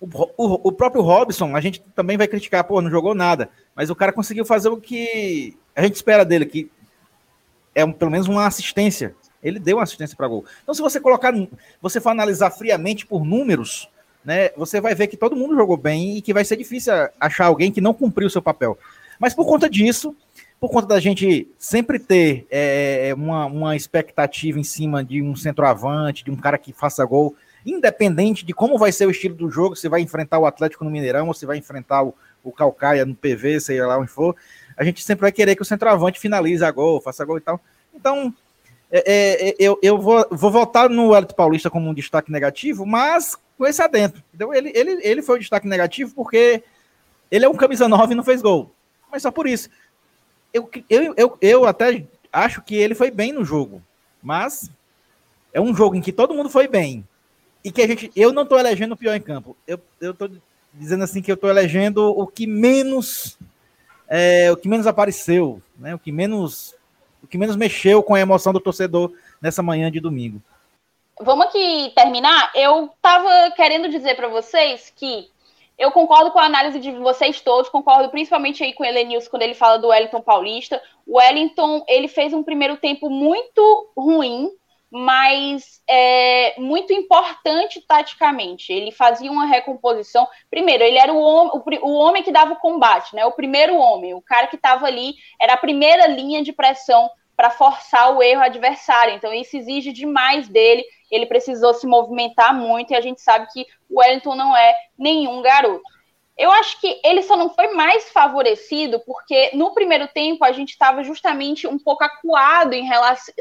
O, o, o, próprio Robson, a gente também vai criticar, pô, não jogou nada. Mas o cara conseguiu fazer o que a gente espera dele, que é um, pelo menos uma assistência. Ele deu uma assistência para gol. Então, se você colocar, você for analisar friamente por números, né, você vai ver que todo mundo jogou bem e que vai ser difícil achar alguém que não cumpriu o seu papel. Mas por conta disso, por conta da gente sempre ter é, uma, uma expectativa em cima de um centroavante, de um cara que faça gol, independente de como vai ser o estilo do jogo, se vai enfrentar o Atlético no Mineirão ou se vai enfrentar o, o Calcaia no PV, sei lá onde for, a gente sempre vai querer que o centroavante finalize a gol, faça gol e tal. Então, é, é, é eu, eu vou, vou votar no Hélito Paulista como um destaque negativo, mas com esse adentro. Então, ele, ele, ele foi o destaque negativo porque ele é um camisa 9 e não fez gol. Mas só por isso. Eu, eu, eu, eu até acho que ele foi bem no jogo, mas é um jogo em que todo mundo foi bem e que a gente. Eu não estou elegendo o pior em campo. Eu estou dizendo assim que eu estou elegendo o que menos. É, o que menos apareceu, né? O que menos. O que menos mexeu com a emoção do torcedor nessa manhã de domingo. Vamos aqui terminar. Eu estava querendo dizer para vocês que eu concordo com a análise de vocês todos, concordo principalmente aí com o Elenilson quando ele fala do Wellington Paulista. O Wellington, ele fez um primeiro tempo muito ruim, mas é, muito importante taticamente. Ele fazia uma recomposição. Primeiro, ele era o homem, o, o homem que dava o combate, né? O primeiro homem, o cara que estava ali, era a primeira linha de pressão para forçar o erro adversário. Então, isso exige demais dele. Ele precisou se movimentar muito e a gente sabe que o Wellington não é nenhum garoto. Eu acho que ele só não foi mais favorecido porque no primeiro tempo a gente estava justamente um pouco acuado em relação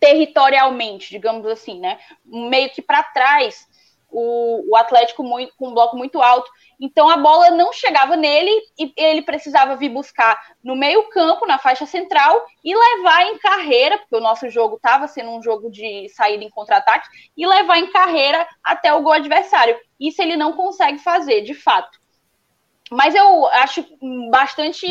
territorialmente, digamos assim, né? Meio que para trás o, o Atlético muito, com um bloco muito alto. Então a bola não chegava nele e ele precisava vir buscar no meio-campo, na faixa central, e levar em carreira, porque o nosso jogo estava sendo um jogo de saída em contra-ataque, e levar em carreira até o gol adversário. Isso ele não consegue fazer, de fato. Mas eu acho bastante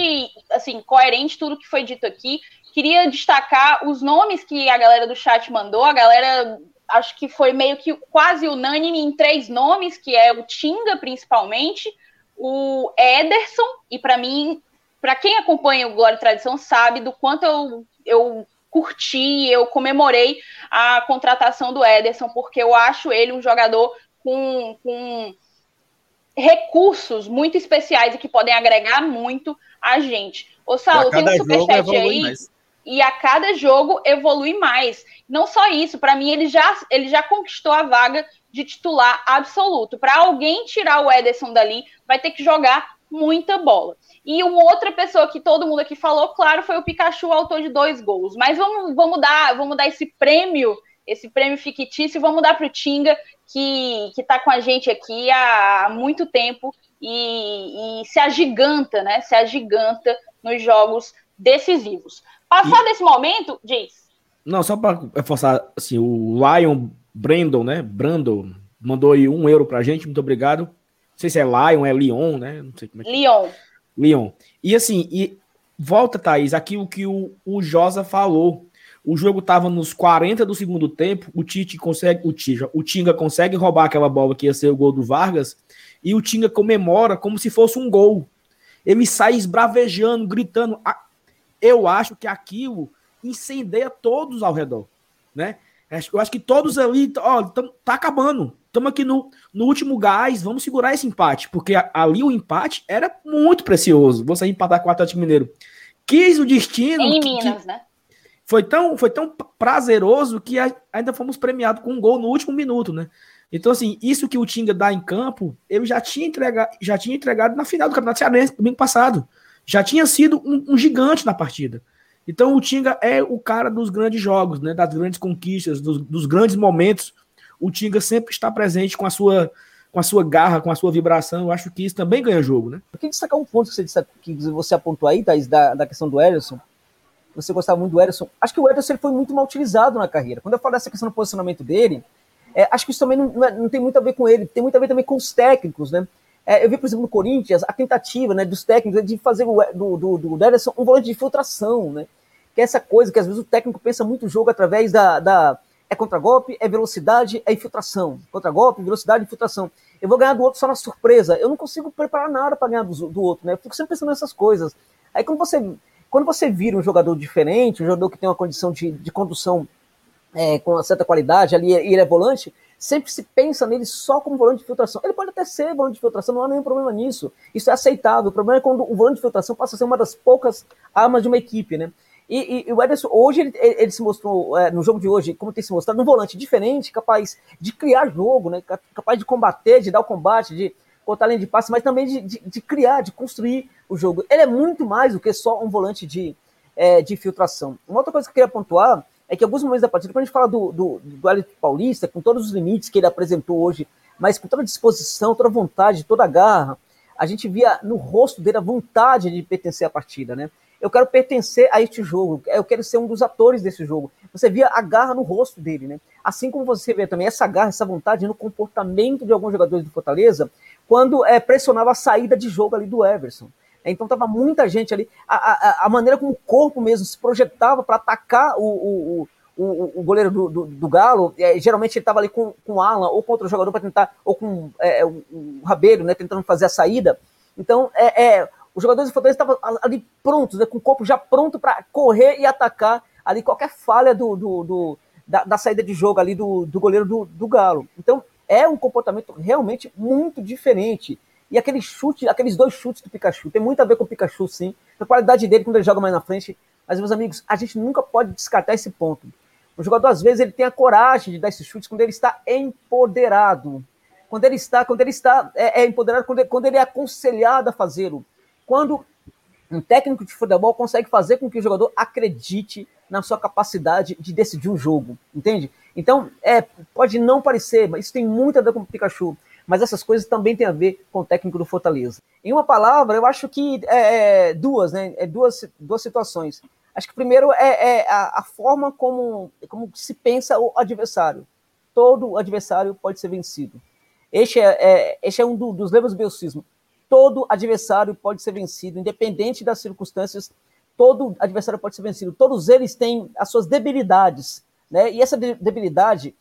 assim coerente tudo que foi dito aqui. Queria destacar os nomes que a galera do chat mandou. A galera acho que foi meio que quase unânime em três nomes, que é o Tinga, principalmente, o Ederson, e para mim, para quem acompanha o Glória e Tradição, sabe do quanto eu, eu curti, eu comemorei a contratação do Ederson, porque eu acho ele um jogador com, com recursos muito especiais e que podem agregar muito a gente. Ô, Saulo, tem um superchat aí. Mais e a cada jogo evolui mais. Não só isso, para mim ele já, ele já conquistou a vaga de titular absoluto. Para alguém tirar o Ederson dali, vai ter que jogar muita bola. E uma outra pessoa que todo mundo aqui falou, claro, foi o Pikachu, autor de dois gols. Mas vamos, vamos, dar, vamos dar esse prêmio, esse prêmio fictício, vamos dar para o Tinga, que está com a gente aqui há muito tempo e, e se agiganta, né? Se agiganta nos jogos decisivos. Passado e... esse momento, diz. Não, só para reforçar, assim, o Lion Brandon, né? Brandon mandou aí um euro pra gente, muito obrigado. Não sei se é Lion, é Leon, né? Não sei como é que... Leon. Leon. E assim, e volta, Thaís, aquilo que o, o Josa falou. O jogo tava nos 40 do segundo tempo, o Tite consegue, o Tija, o Tinga consegue roubar aquela bola que ia ser o gol do Vargas, e o Tinga comemora como se fosse um gol. Ele sai esbravejando, gritando. Eu acho que aquilo incendeia todos ao redor, né? Eu acho que todos ali, ó, tam, tá acabando. Estamos aqui no, no último gás, vamos segurar esse empate, porque ali o empate era muito precioso. Você empatar com o Atlético Mineiro. Quis o destino. Em que, Minas, que né? Foi tão, foi tão prazeroso que ainda fomos premiados com um gol no último minuto, né? Então, assim, isso que o Tinga dá em campo, ele já tinha entregado, já tinha entregado na final do Campeonato Cearense, domingo passado já tinha sido um, um, gigante na partida. Então o Tinga é o cara dos grandes jogos, né, das grandes conquistas, dos, dos grandes momentos. O Tinga sempre está presente com a sua com a sua garra, com a sua vibração. Eu acho que isso também ganha jogo, né? Eu queria destacar um ponto que você, disse, que você apontou aí, Thaís, da, da questão do Ederson. Você gostava muito do Ederson. Acho que o Ederson ele foi muito mal utilizado na carreira. Quando eu falo dessa questão do posicionamento dele, é, acho que isso também não, não, é, tem muito a ver com ele, tem muito a ver também com os técnicos, né? É, eu vi, por exemplo, no Corinthians, a tentativa né, dos técnicos de fazer o, do, do, do Ederson um volante de filtração, né? Que é essa coisa que às vezes o técnico pensa muito o jogo através da, da é contragolpe, é velocidade, é infiltração. Contragolpe, velocidade, infiltração. Eu vou ganhar do outro só na surpresa. Eu não consigo preparar nada para ganhar do, do, outro, né? Eu fico sempre pensando nessas coisas. Aí quando você, quando você vira um jogador diferente, um jogador que tem uma condição de, de condução é, com uma certa qualidade ali, e ele é volante, sempre se pensa nele só como volante de filtração. Ele pode até ser volante de filtração, não há nenhum problema nisso. Isso é aceitável. O problema é quando o volante de filtração passa a ser uma das poucas armas de uma equipe, né? E, e, e o Ederson, hoje, ele, ele se mostrou, é, no jogo de hoje, como tem se mostrado, um volante diferente, capaz de criar jogo, né? Capaz de combater, de dar o combate, de botar além de passe, mas também de, de, de, criar, de construir o jogo. Ele é muito mais do que só um volante de, é, de filtração. Uma outra coisa que eu queria pontuar é que alguns momentos da partida, quando a gente fala do, do, do Elito Paulista, com todos os limites que ele apresentou hoje, mas com toda a disposição, toda a vontade, toda a garra, a gente via no rosto dele a vontade de pertencer à partida, né? Eu quero pertencer a este jogo, eu quero ser um dos atores desse jogo. Você via a garra no rosto dele, né? Assim como você vê também essa garra, essa vontade no comportamento de alguns jogadores do Fortaleza, quando é, pressionava a saída de jogo ali do Everson. Então tava muita gente ali. A, a, a maneira como o corpo mesmo se projetava para atacar o, o, o, o, goleiro do, do, do Galo, é, geralmente ele estava ali com, com o Alan ou com outro jogador para tentar, ou com é, o, o Rabeiro, né, tentando fazer a saída. Então, é, é os jogadores do Fortaleza estavam ali prontos, né, com o corpo já pronto para correr e atacar ali qualquer falha do, do, do da, da, saída de jogo ali do, do goleiro do, do Galo. Então, é um comportamento realmente muito diferente. E aquele chute, aqueles dois chutes do Pikachu, tem muito a ver com o Pikachu, sim. A qualidade dele, quando ele joga mais na frente, Mas, meus amigos, a gente nunca pode descartar esse ponto. O jogador, às vezes, ele tem a coragem de dar esses chutes quando ele está empoderado. Quando ele está, quando ele está é, é empoderado, quando ele, quando ele é aconselhado a fazê-lo. Quando um técnico de futebol consegue fazer com que o jogador acredite na sua capacidade de decidir um jogo, entende? Então, é, pode não parecer, mas isso tem muito a ver com o Pikachu. Mas essas coisas também têm a ver com o técnico do Fortaleza. Em uma palavra, eu acho que é, é duas, né? É duas, duas situações. Acho que primeiro é, é a, a, forma como, como se pensa o adversário. Todo adversário pode ser vencido. Este é, é este é um do, dos levas do biocismo. Todo adversário pode ser vencido, independente das circunstâncias. Todo adversário pode ser vencido. Todos eles têm as suas debilidades, né? E essa debilidade,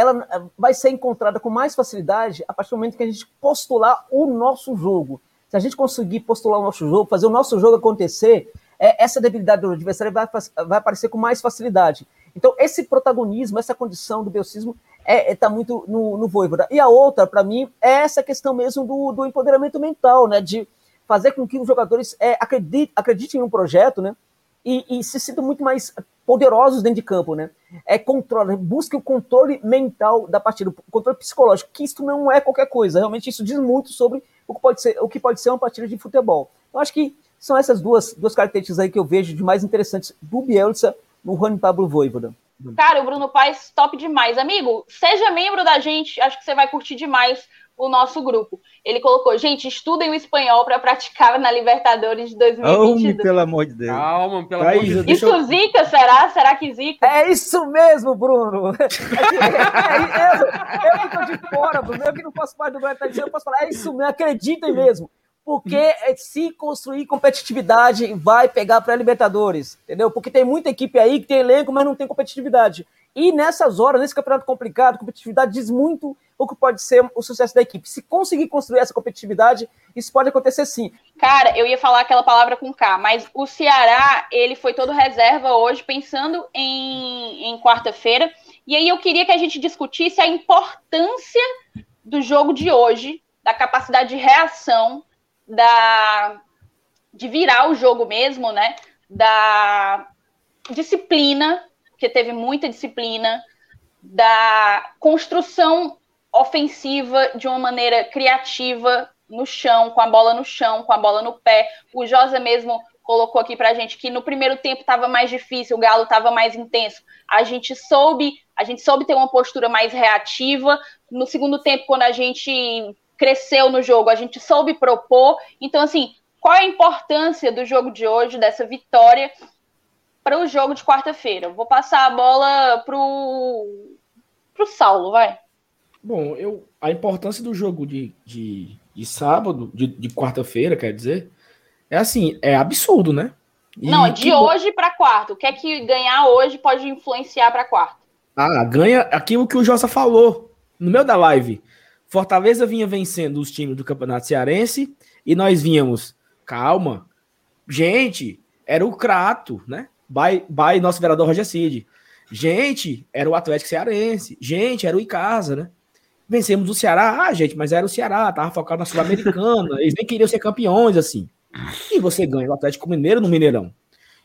ela eh, vai ser encontrada com mais facilidade a partir do momento que a gente postular o nosso jogo. Se a gente conseguir postular o nosso jogo, fazer o nosso jogo acontecer, é, essa debilidade do adversário vai, vai aparecer com mais facilidade. Então, esse protagonismo, essa condição do biocismo é, é, tá muito no, no Voivoda. E a outra, para mim, é essa questão mesmo do, do empoderamento mental, né? De fazer com que os jogadores é, acreditem, acreditem no projeto, né? E, e, se sintam muito mais poderosos dentro de campo, né? É controle, busque o controle mental da partida, o controle psicológico, que isso não é qualquer coisa. Realmente isso diz muito sobre o que pode ser, o que pode ser uma partida de futebol. Eu acho que são essas duas, duas características aí que eu vejo de mais interessantes do Bielsa no Juan Pablo Voivoda. Cara, o Bruno Paes, top demais. Amigo, seja membro da gente, acho que você vai curtir demais o nosso grupo. Ele colocou, gente, estudem o espanhol para praticar na Libertadores de 2022. Oh, pelo amor de Deus. Calma, pelo amor de Deus. Isso eu... zica, será? Será que zica? É isso mesmo, Bruno. É, eu, eu, eu que tô de fora, Bruno. Eu que não faço parte do Libertadores, eu posso falar, é isso mesmo, acreditem mesmo. Porque se construir competitividade, vai pegar para a Libertadores, entendeu? Porque tem muita equipe aí que tem elenco, mas não tem competitividade. E nessas horas, nesse campeonato complicado, competitividade diz muito o que pode ser o sucesso da equipe. Se conseguir construir essa competitividade, isso pode acontecer sim. Cara, eu ia falar aquela palavra com K, mas o Ceará, ele foi todo reserva hoje, pensando em, em quarta-feira. E aí eu queria que a gente discutisse a importância do jogo de hoje, da capacidade de reação da de virar o jogo mesmo, né? Da disciplina, que teve muita disciplina, da construção ofensiva de uma maneira criativa no chão, com a bola no chão, com a bola no pé. O Josa mesmo colocou aqui pra gente que no primeiro tempo estava mais difícil, o Galo estava mais intenso. A gente soube, a gente soube ter uma postura mais reativa. No segundo tempo, quando a gente cresceu no jogo, a gente soube propor. Então, assim, qual a importância do jogo de hoje, dessa vitória, para o jogo de quarta-feira? Vou passar a bola pro, pro Saulo, vai. Bom, eu, a importância do jogo de, de, de sábado, de, de quarta-feira, quer dizer, é assim, é absurdo, né? E Não, de hoje para quarta. O que é que ganhar hoje pode influenciar para quarta? Ah, ganha aquilo que o Jossa falou no meio da live. Fortaleza vinha vencendo os times do Campeonato Cearense e nós vínhamos, calma, gente, era o Crato, né? By, by nosso vereador Roger Cid. Gente, era o Atlético Cearense. Gente, era o Icasa, né? Vencemos o Ceará, ah, gente, mas era o Ceará, tava focado na Sul-Americana, eles nem queriam ser campeões, assim. E você ganha o Atlético Mineiro no Mineirão.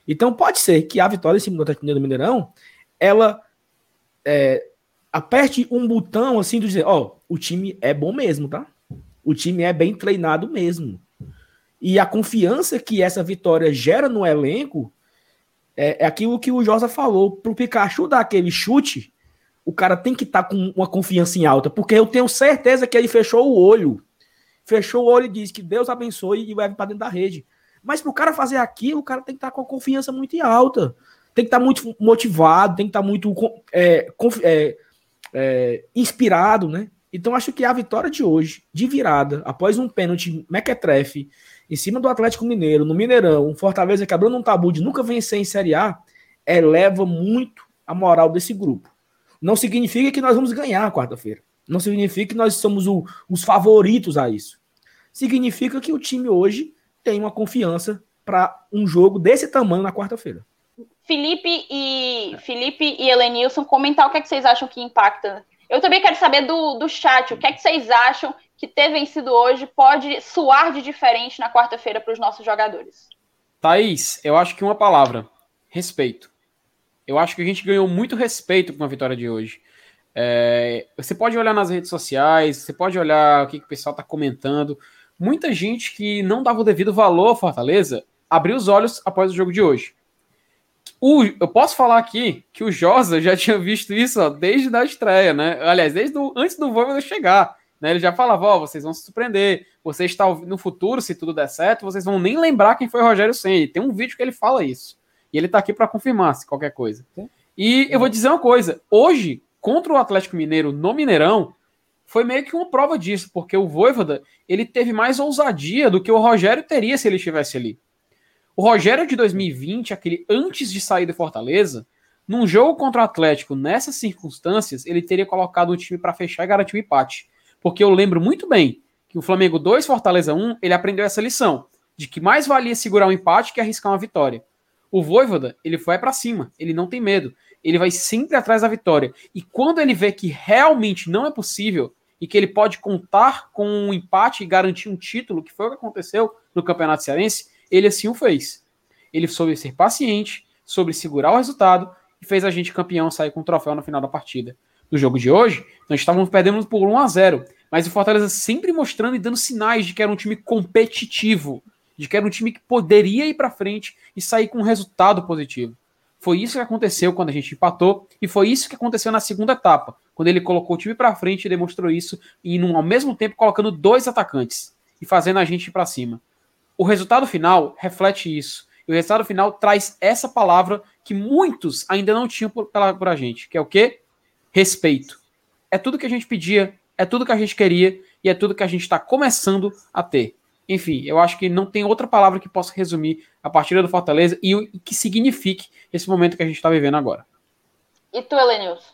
Então pode ser que a vitória em cima do Atlético Mineiro no Mineirão, ela é, aperte um botão assim de dizer, ó, oh, o time é bom mesmo, tá? O time é bem treinado mesmo. E a confiança que essa vitória gera no elenco é, é aquilo que o Josa falou. Pro Pikachu dar aquele chute, o cara tem que estar tá com uma confiança em alta, porque eu tenho certeza que ele fechou o olho. Fechou o olho e disse que Deus abençoe e leve para dentro da rede. Mas pro cara fazer aquilo, o cara tem que estar tá com a confiança muito alta. Tem que estar tá muito motivado, tem que estar tá muito é, é, é, inspirado, né? Então acho que a vitória de hoje, de virada, após um pênalti mequetrefe, em cima do Atlético Mineiro, no Mineirão, um Fortaleza quebrando um tabu de nunca vencer em Série A, eleva muito a moral desse grupo. Não significa que nós vamos ganhar quarta-feira. Não significa que nós somos o, os favoritos a isso. Significa que o time hoje tem uma confiança para um jogo desse tamanho na quarta-feira. Felipe e Felipe e Helenilson comentar o que, é que vocês acham que impacta. Eu também quero saber do, do chat, o que é que vocês acham que ter vencido hoje pode soar de diferente na quarta-feira para os nossos jogadores. Thaís, eu acho que uma palavra: respeito. Eu acho que a gente ganhou muito respeito com a vitória de hoje. É, você pode olhar nas redes sociais, você pode olhar o que, que o pessoal está comentando. Muita gente que não dava o devido valor ao Fortaleza abriu os olhos após o jogo de hoje. O, eu posso falar aqui que o Josa já tinha visto isso ó, desde a estreia, né? Aliás, desde do, antes do Voivoda chegar. Né? Ele já falava: Ó, oh, vocês vão se surpreender. Vocês estão no futuro, se tudo der certo, vocês vão nem lembrar quem foi o Rogério Senni. Tem um vídeo que ele fala isso. E ele tá aqui para confirmar se qualquer coisa. E eu vou dizer uma coisa: hoje, contra o Atlético Mineiro no Mineirão, foi meio que uma prova disso, porque o Voivoda ele teve mais ousadia do que o Rogério teria se ele estivesse ali. O Rogério de 2020, aquele antes de sair do Fortaleza, num jogo contra o Atlético, nessas circunstâncias, ele teria colocado o time para fechar e garantir o empate. Porque eu lembro muito bem que o Flamengo 2, Fortaleza 1, ele aprendeu essa lição, de que mais valia segurar um empate que arriscar uma vitória. O Voivoda, ele foi para cima, ele não tem medo, ele vai sempre atrás da vitória. E quando ele vê que realmente não é possível e que ele pode contar com um empate e garantir um título, que foi o que aconteceu no Campeonato Cearense, ele assim o fez. Ele soube ser paciente, soube segurar o resultado e fez a gente campeão sair com o troféu no final da partida. No jogo de hoje, nós estávamos perdendo por 1 a 0 mas o Fortaleza sempre mostrando e dando sinais de que era um time competitivo, de que era um time que poderia ir para frente e sair com um resultado positivo. Foi isso que aconteceu quando a gente empatou e foi isso que aconteceu na segunda etapa, quando ele colocou o time para frente e demonstrou isso e ao mesmo tempo colocando dois atacantes e fazendo a gente ir para cima. O resultado final reflete isso. E o resultado final traz essa palavra que muitos ainda não tinham por, pela, por a gente, que é o quê? Respeito. É tudo que a gente pedia, é tudo que a gente queria e é tudo que a gente está começando a ter. Enfim, eu acho que não tem outra palavra que possa resumir a partida do Fortaleza e o que signifique esse momento que a gente está vivendo agora. E tu, Elenilson?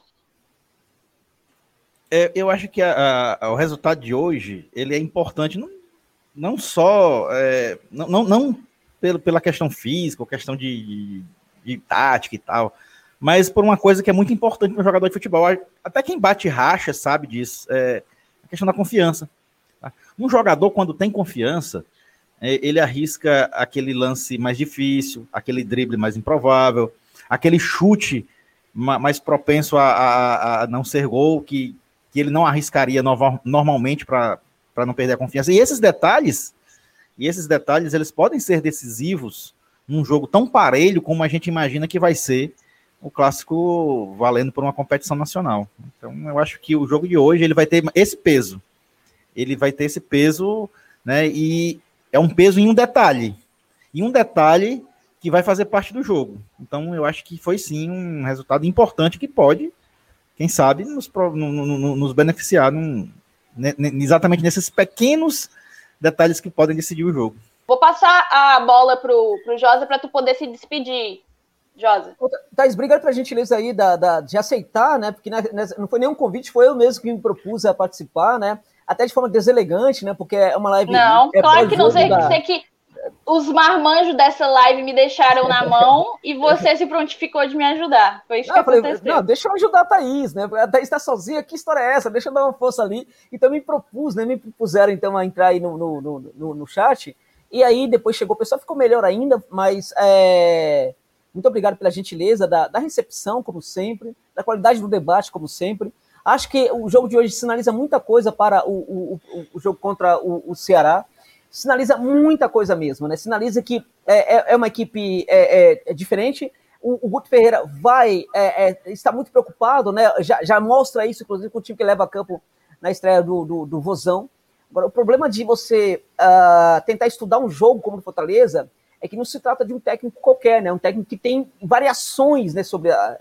É, eu acho que a, a, o resultado de hoje ele é importante não, não só é, não, não, não pelo, pela questão física, ou questão de, de, de, tática e tal, mas por uma coisa que é muito importante para jogador de futebol. Até quem bate racha sabe disso, é a questão da confiança. Tá? Um jogador, quando tem confiança, é, ele arrisca aquele lance mais difícil, aquele drible mais improvável, aquele chute mais propenso a, a, a não ser gol, que, que ele não arriscaria no, normalmente para não perder a confiança. E esses detalhes, e esses detalhes, eles podem ser decisivos num jogo tão parelho como a gente imagina que vai ser o clássico valendo por uma competição nacional. Então, eu acho que o jogo de hoje ele vai ter esse peso. Ele vai ter esse peso, né? E é um peso em um detalhe. E um detalhe que vai fazer parte do jogo. Então, eu acho que foi sim um resultado importante que pode, quem sabe, nos, no, nos beneficiar num, exatamente nesses pequenos detalhes que podem decidir o jogo. Vou passar a bola pro, pro Josa para tu poder se despedir. Josa. Thais, obrigado pela gentileza aí da, da, de aceitar, né? Porque não foi nenhum convite, foi eu mesmo que me propus a participar, né? Até de forma deselegante, né? Porque é uma live. Não, é claro que não. Sei, da... sei que os marmanjos dessa live me deixaram na mão e você se prontificou de me ajudar. Foi isso não, que falei, aconteceu. Não, deixa eu ajudar a Thaís, né? A Thaís está sozinha, que história é essa? Deixa eu dar uma força ali. Então me propus, né? Me propuseram então a entrar aí no, no, no, no chat. E aí depois chegou o pessoal, ficou melhor ainda, mas é... muito obrigado pela gentileza da, da recepção, como sempre, da qualidade do debate, como sempre. Acho que o jogo de hoje sinaliza muita coisa para o, o, o, jogo contra o, o Ceará sinaliza muita coisa mesmo, né? Sinaliza que é, é, é uma equipe é, é, é diferente. O, o, Guto Ferreira vai é, está muito preocupado, né? Já, já, mostra isso, inclusive, com o time que leva a campo na estreia do, do, do Vozão. Agora, o problema de você uh, tentar estudar um jogo como o Fortaleza é que não se trata de um técnico qualquer, né? Um técnico que tem variações né, sobre, a,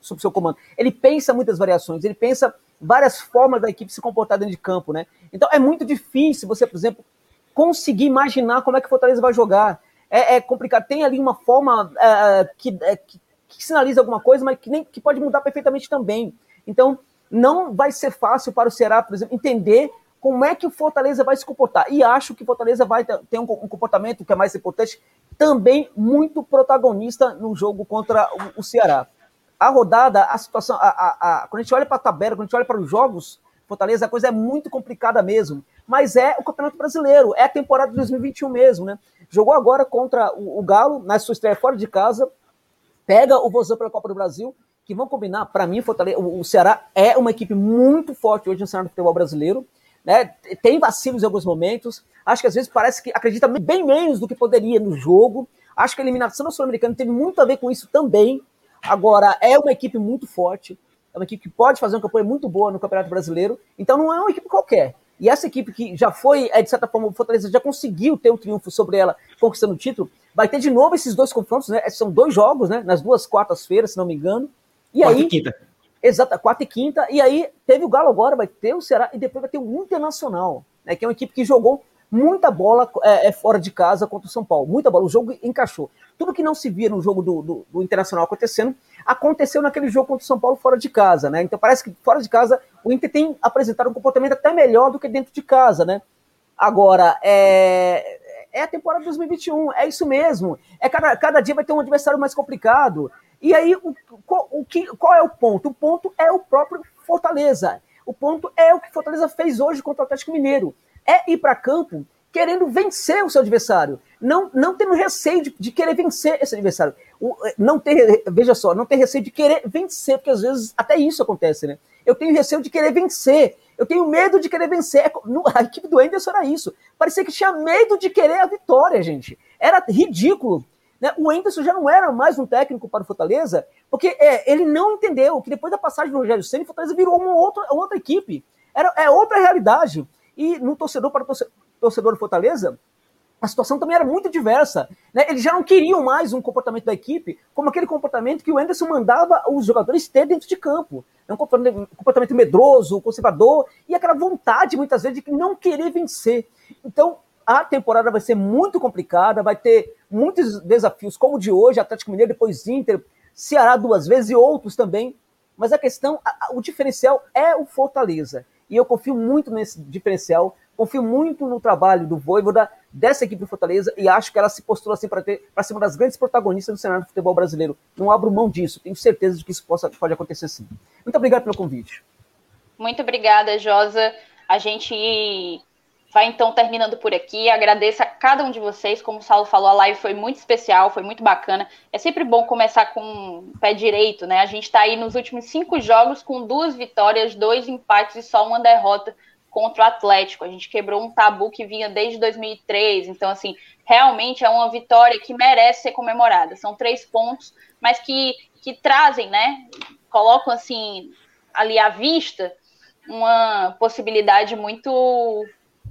sobre o seu comando. Ele pensa muitas variações, ele pensa várias formas da equipe se comportar dentro de campo, né? Então é muito difícil você, por exemplo, conseguir imaginar como é que o Fortaleza vai jogar. É, é complicado. Tem ali uma forma é, que, é, que, que, sinaliza alguma coisa, mas que, nem, que pode mudar perfeitamente também. Então, não vai ser fácil para o Ceará, por exemplo, entender como é que o Fortaleza vai se comportar. E acho que o Fortaleza vai ter um, comportamento que é mais importante, também muito protagonista no jogo contra o, o Ceará. A rodada, a situação, a, a, a, quando a gente olha para a tabela, quando a gente olha para os jogos, Fortaleza, a coisa é muito complicada mesmo mas é o Campeonato Brasileiro, é a temporada de 2021 mesmo, né? Jogou agora contra o, o Galo, na sua estreia fora de casa, pega o Vozão pela Copa do Brasil, que vão combinar, para mim, Fortaleza, o Ceará é uma equipe muito forte hoje no cenário do futebol brasileiro. Né? Tem vacilos em alguns momentos. Acho que às vezes parece que acredita bem menos do que poderia no jogo. Acho que a eliminação do Sul-Americano teve muito a ver com isso também. Agora, é uma equipe muito forte. É uma equipe que pode fazer uma campanha muito boa no Campeonato Brasileiro. Então não é uma equipe qualquer. E essa equipe que já foi, é, de certa forma, o Fortaleza já conseguiu ter um triunfo sobre ela, conquistando o título, vai ter de novo esses dois confrontos, né? São dois jogos, né? Nas duas quartas-feiras, se não me engano. E quarta aí, e quinta. Exato, quarta e quinta. E aí teve o Galo agora, vai ter o Ceará e depois vai ter o Internacional, né? Que é uma equipe que jogou muita bola é, é, fora de casa contra o São Paulo. Muita bola. O jogo encaixou. Tudo que não se via no jogo do, do, do, Internacional acontecendo, aconteceu naquele jogo contra o São Paulo fora de casa, né? Então parece que fora de casa o Inter tem apresentado um comportamento até melhor do que dentro de casa, né? Agora, é, é a temporada 2021, é isso mesmo. É cada, cada dia vai ter um adversário mais complicado. E aí, o, o que, qual é o ponto? O ponto é o próprio Fortaleza. O ponto é o que Fortaleza fez hoje contra o Atlético Mineiro. É ir para campo querendo vencer o seu adversário, não, não tendo receio de, de querer vencer esse adversário. O, não ter, veja só, não ter receio de querer vencer, porque às vezes até isso acontece, né? Eu tenho receio de querer vencer, eu tenho medo de querer vencer. É a equipe do Anderson era isso. Parecia que tinha medo de querer a vitória, gente. Era ridículo. Né? O Anderson já não era mais um técnico para o Fortaleza, porque é, ele não entendeu que depois da passagem do Rogério Senna, o Fortaleza virou uma outra, outra equipe. Era, é outra realidade. E no torcedor para o torcedor, do Fortaleza, a situação também era muito diversa. Né? Eles já não queriam mais um comportamento da equipe como aquele comportamento que o Anderson mandava os jogadores ter dentro de campo. É um comportamento medroso, conservador, e aquela vontade, muitas vezes, de não querer vencer. Então, a temporada vai ser muito complicada, vai ter muitos desafios, como o de hoje, Atlético Mineiro, depois Inter, Ceará duas vezes e outros também. Mas a questão, o diferencial é o Fortaleza. E eu confio muito nesse diferencial, confio muito no trabalho do Voivoda, dessa equipe do Fortaleza, e acho que ela se postou assim para ser uma das grandes protagonistas do cenário do futebol brasileiro. Não abro mão disso, tenho certeza de que isso possa, pode acontecer sim. Muito obrigado pelo convite. Muito obrigada, Josa. A gente vai então terminando por aqui. Agradeço a cada um de vocês. Como o Saulo falou, a live foi muito especial, foi muito bacana. É sempre bom começar com o pé direito, né? A gente está aí nos últimos cinco jogos com duas vitórias, dois empates e só uma derrota contra o Atlético. A gente quebrou um tabu que vinha desde 2003. Então, assim, realmente é uma vitória que merece ser comemorada. São três pontos, mas que, que trazem, né? Colocam, assim, ali à vista uma possibilidade muito,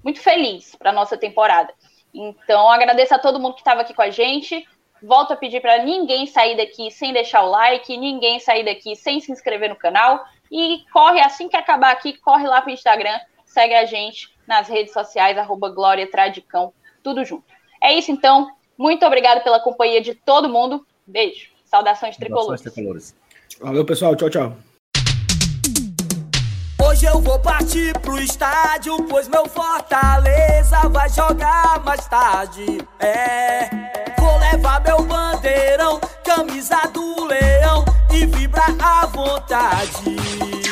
muito feliz para a nossa temporada. Então, agradeço a todo mundo que estava aqui com a gente. Volto a pedir para ninguém sair daqui sem deixar o like, ninguém sair daqui sem se inscrever no canal. E corre, assim que acabar aqui, corre lá para o Instagram segue a gente nas redes sociais, arroba Glória Tradicão, tudo junto. É isso então. Muito obrigado pela companhia de todo mundo. Beijo. Saudações tricolores. Saudações tricolores. Valeu, pessoal. Tchau, tchau. Hoje eu vou partir pro estádio, pois meu Fortaleza vai jogar mais tarde. É, vou levar meu bandeirão, camisa do leão e vibrar à vontade.